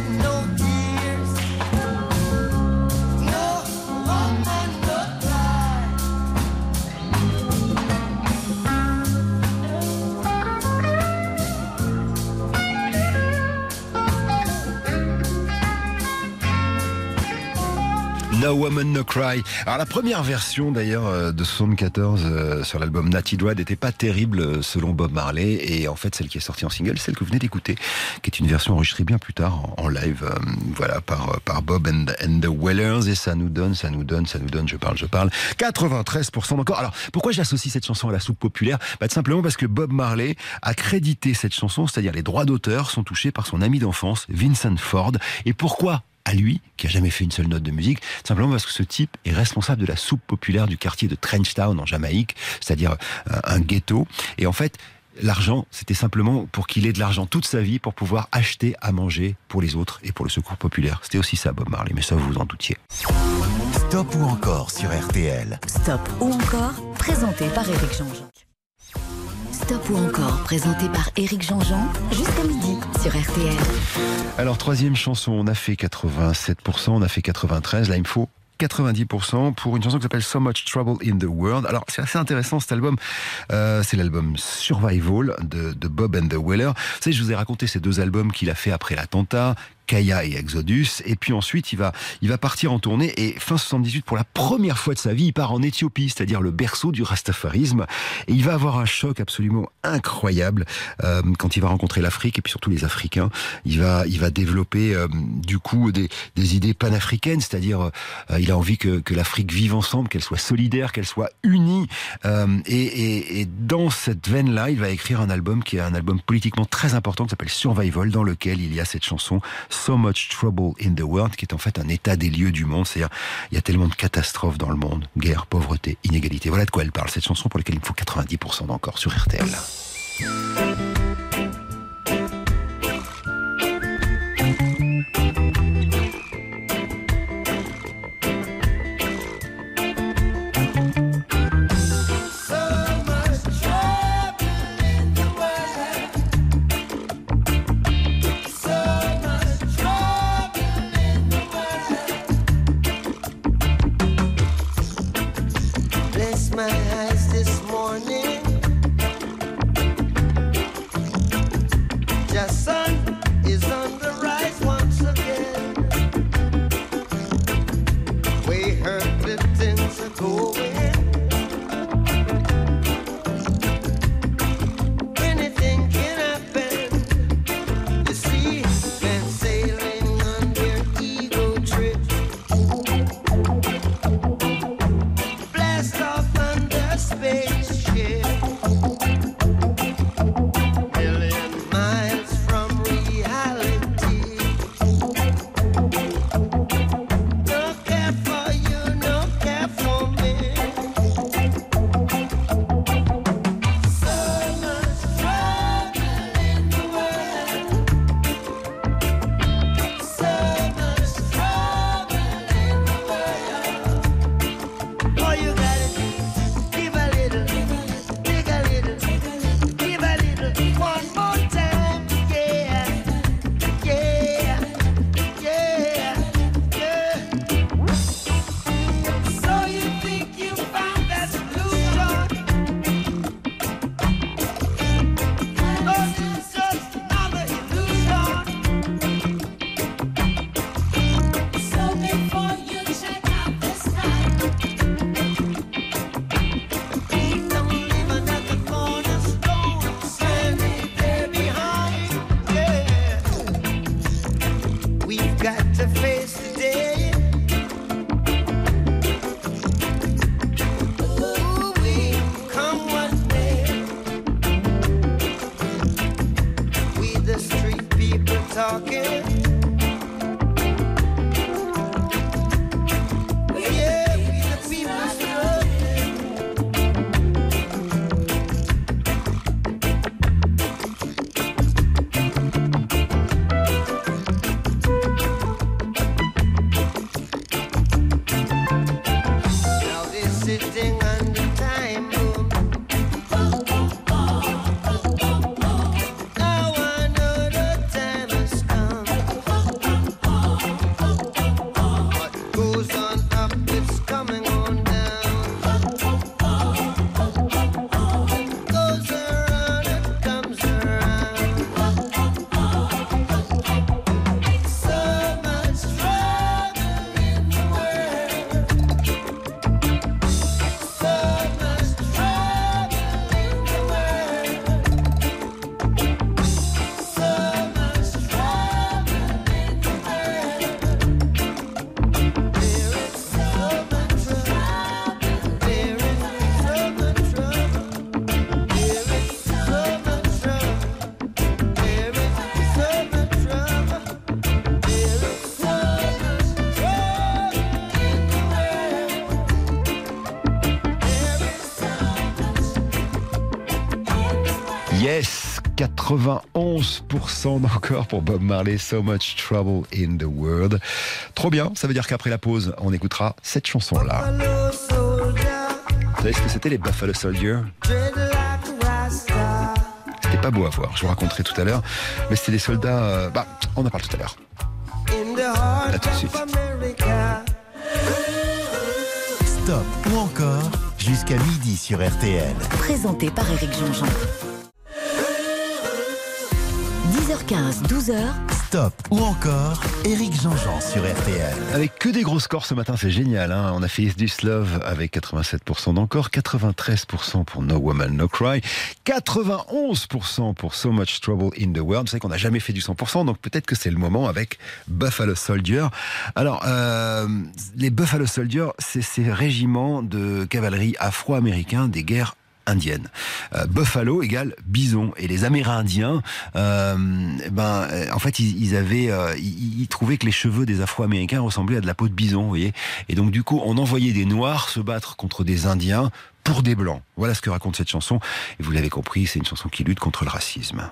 no Cry. Alors la première version d'ailleurs euh, de 74 euh, sur l'album Natty Dread n'était pas terrible euh, selon Bob Marley et en fait celle qui est sortie en single, celle que vous venez d'écouter, qui est une version enregistrée bien plus tard en, live, voilà par par Bob and, the Wellers et ça nous donne, ça nous donne, ça nous donne, je parle, je parle, 93% encore. Alors pourquoi j'associe cette chanson à la soupe populaire? Bah, Tout simplement parce que Bob Marley a crédité cette chanson, c'est-à-dire les droits d'auteur sont touchés par son ami d'enfance Vincent Ford. Et pourquoi à lui, qui a jamais fait une seule note de musique, simplement parce que ce type est responsable de la soupe populaire du quartier de Trenchtown en Jamaïque, c'est-à-dire euh, un ghetto. Et en fait, l'argent, c'était simplement pour qu'il ait de l'argent toute sa vie pour pouvoir acheter à manger pour les autres et pour le secours populaire. C'était aussi ça, Bob Marley, mais ça, vous vous en doutiez. Stop ou encore sur RTL. Stop ou encore, présenté par Éric Jean-Jean. Ou encore, présenté par Éric Jean-Jean, jusqu'à midi sur RTL. Alors, troisième chanson, on a fait 87%, on a fait 93%, là, il me faut 90% pour une chanson qui s'appelle So Much Trouble in the World. Alors c'est assez intéressant cet album. Euh, c'est l'album Survival de, de Bob and the Weller. Vous savez, je vous ai raconté ces deux albums qu'il a fait après l'attentat. Kaya et Exodus, et puis ensuite il va, il va partir en tournée, et fin 78, pour la première fois de sa vie, il part en Éthiopie, c'est-à-dire le berceau du rastafarisme, et il va avoir un choc absolument incroyable euh, quand il va rencontrer l'Afrique, et puis surtout les Africains. Il va, il va développer euh, du coup des, des idées panafricaines, c'est-à-dire euh, il a envie que, que l'Afrique vive ensemble, qu'elle soit solidaire, qu'elle soit unie, euh, et, et, et dans cette veine-là, il va écrire un album qui est un album politiquement très important qui s'appelle Survival, dans lequel il y a cette chanson So Much Trouble in the World, qui est en fait un état des lieux du monde. C'est-à-dire, il y a tellement de catastrophes dans le monde, guerre, pauvreté, inégalité. Voilà de quoi elle parle, cette chanson pour laquelle il me faut 90% d'encore sur RTL. 91% d'encore pour Bob Marley, So Much Trouble in the World. Trop bien, ça veut dire qu'après la pause, on écoutera cette chanson-là. Buffalo soldier, Vous savez ce que c'était les Buffalo Soldiers? C'était pas beau à voir, je vous raconterai tout à l'heure. Mais c'était des soldats... euh, bah, on en parle tout à l'heure. In the heart À tout de suite. Stop ou encore jusqu'à midi sur RTL. Présenté par Éric Jean-Jean. 10h15, 12h, Stop ou encore Eric Jean-Jean sur RTL. Avec que des gros scores ce matin, c'est génial. Hein on a fait Is This Love avec 87% d'encore, 93% pour No Woman No Cry, 91% pour So Much Trouble in the World. Vous savez qu'on n'a jamais fait du 100%, donc peut-être que c'est le moment avec Buffalo Soldier. Alors, euh, les Buffalo Soldiers, c'est ces régiments de cavalerie afro-américains des guerres indiennes. Euh, Buffalo égale bison et les Amérindiens, euh, ben euh, en fait ils, ils avaient, euh, ils, ils trouvaient que les cheveux des Afro-Américains ressemblaient à de la peau de bison, vous voyez. Et donc du coup on envoyait des Noirs se battre contre des Indiens pour des Blancs. Voilà ce que raconte cette chanson. Et vous l'avez compris, c'est une chanson qui lutte contre le racisme.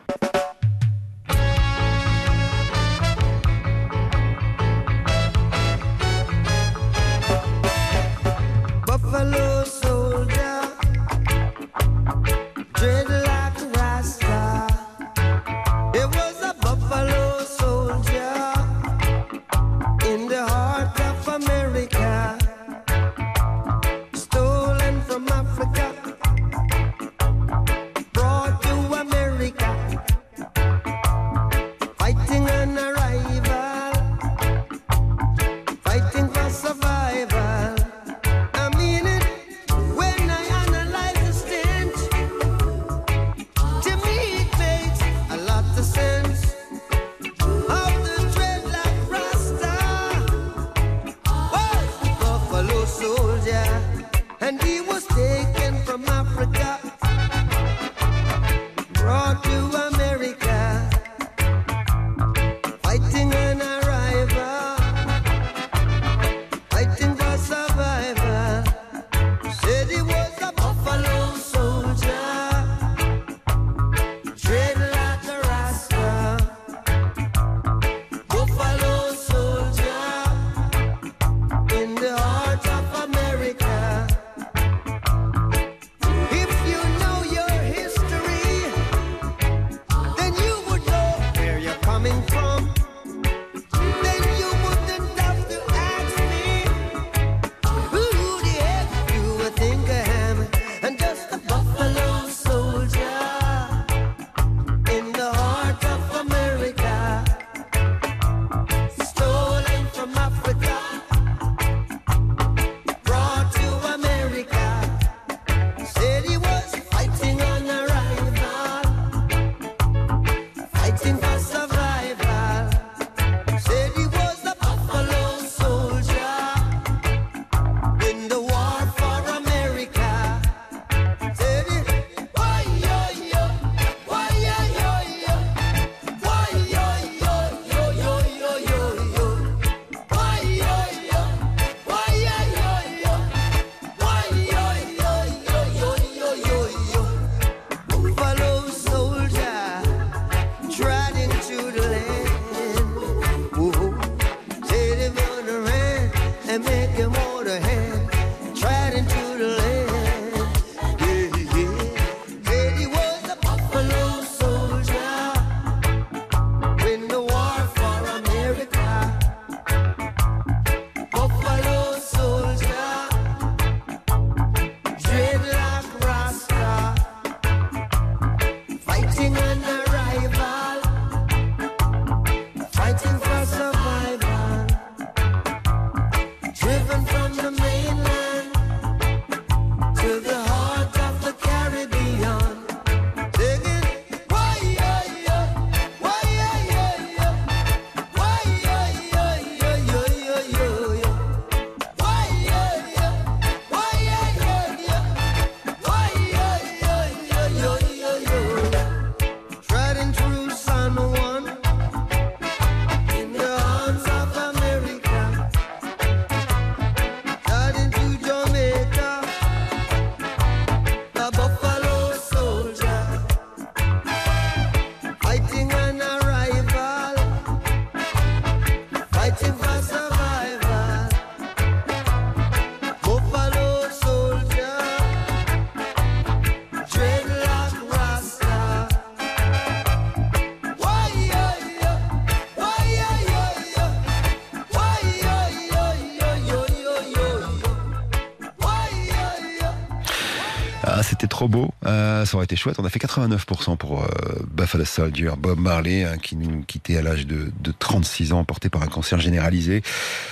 Beau. Euh, ça aurait été chouette. On a fait 89% pour euh, Buffalo Soldier, Bob Marley, hein, qui nous quittait à l'âge de, de 36 ans, porté par un cancer généralisé.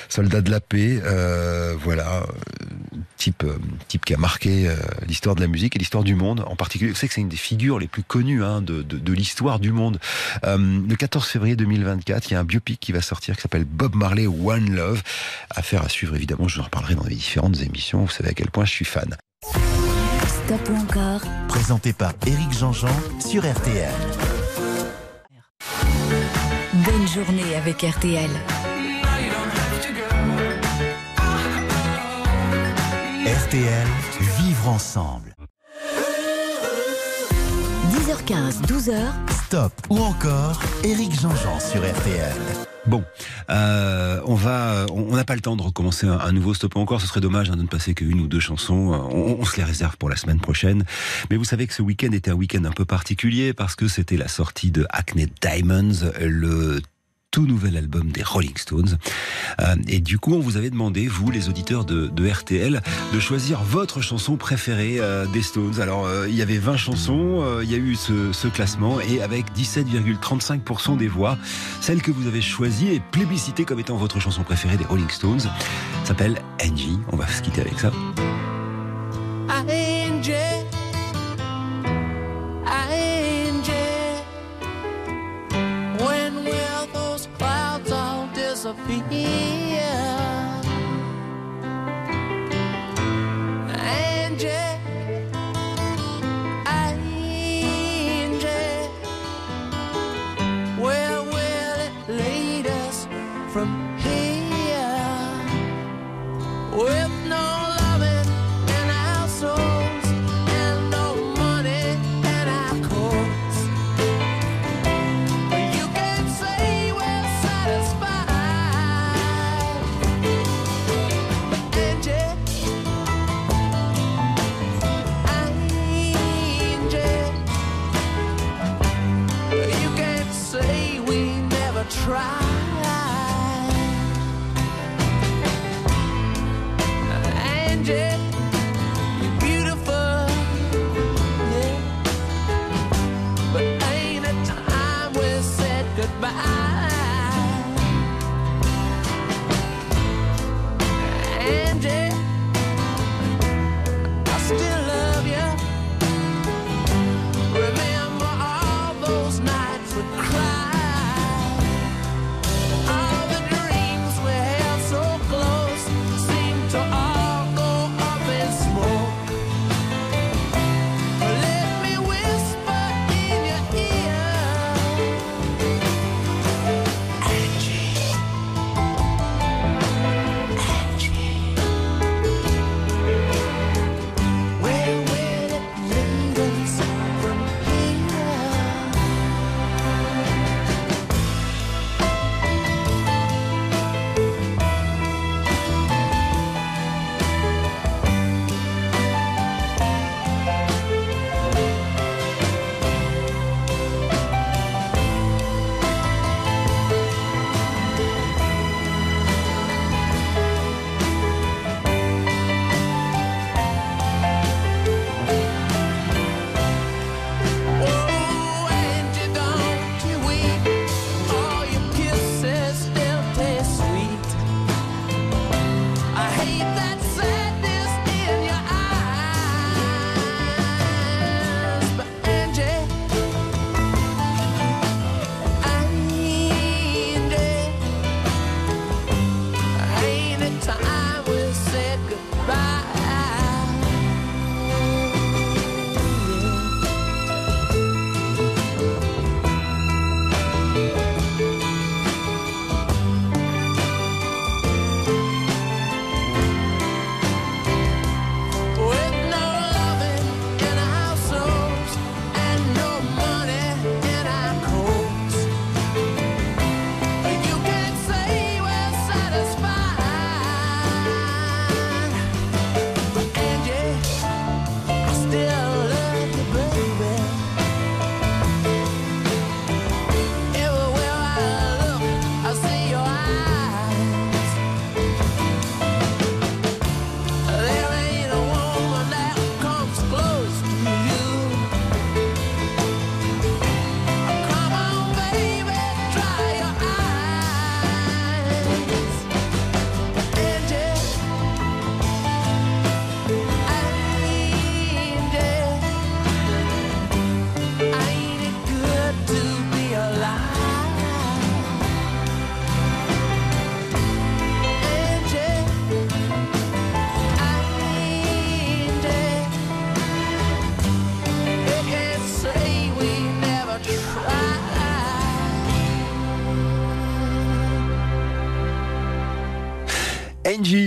Soldat de la paix, euh, voilà. euh, Type, euh, type qui a marqué euh, l'histoire de la musique et l'histoire du monde en particulier. Vous savez que c'est une des figures les plus connues hein, de, de, de l'histoire du monde. Le 14 février 2024, il y a un biopic qui va sortir qui s'appelle Bob Marley One Love. Affaire à suivre évidemment, je vous en reparlerai dans les différentes émissions. Vous savez à quel point je suis fan. Stop ou encore Présenté par Éric Jean-Jean sur RTL. Bonne journée avec RTL. RTL, vivre ensemble. 10h15, 12h, Stop ou encore Éric Jean-Jean sur RTL. Bon, euh, on va, on n'a pas le temps de recommencer un, un nouveau stop encore. Ce serait dommage hein, de ne passer qu'une ou deux chansons. Euh, On, on se les réserve pour la semaine prochaine. Mais vous savez que ce week-end était un week-end un peu particulier parce que c'était la sortie de Hackney Diamonds, le tout nouvel album des Rolling Stones. Euh, et du coup, on vous avait demandé, vous, les auditeurs de, RTL, de choisir votre chanson préférée euh, des Stones. Alors, euh, il y avait 20 chansons, il y a eu ce, ce classement, et avec 17,35% des voix, celle que vous avez choisie et plébiscitée comme étant votre chanson préférée des Rolling Stones s'appelle Angie. On va se quitter avec ça. 一。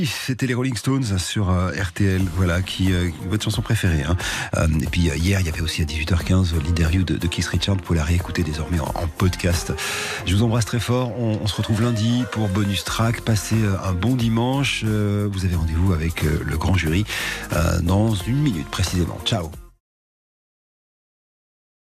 C'était les Rolling Stones sur euh, RTL, voilà, qui euh, votre chanson préférée. hein. Euh, et puis euh, hier, il y avait aussi à 18h15 l'interview de, de Keith Richard. Pouvez la réécouter désormais en, podcast. Je vous embrasse très fort. On, on se retrouve lundi pour bonus track. Passez un bon dimanche. Vous avez rendez-vous avec le grand jury dans une minute précisément. Ciao.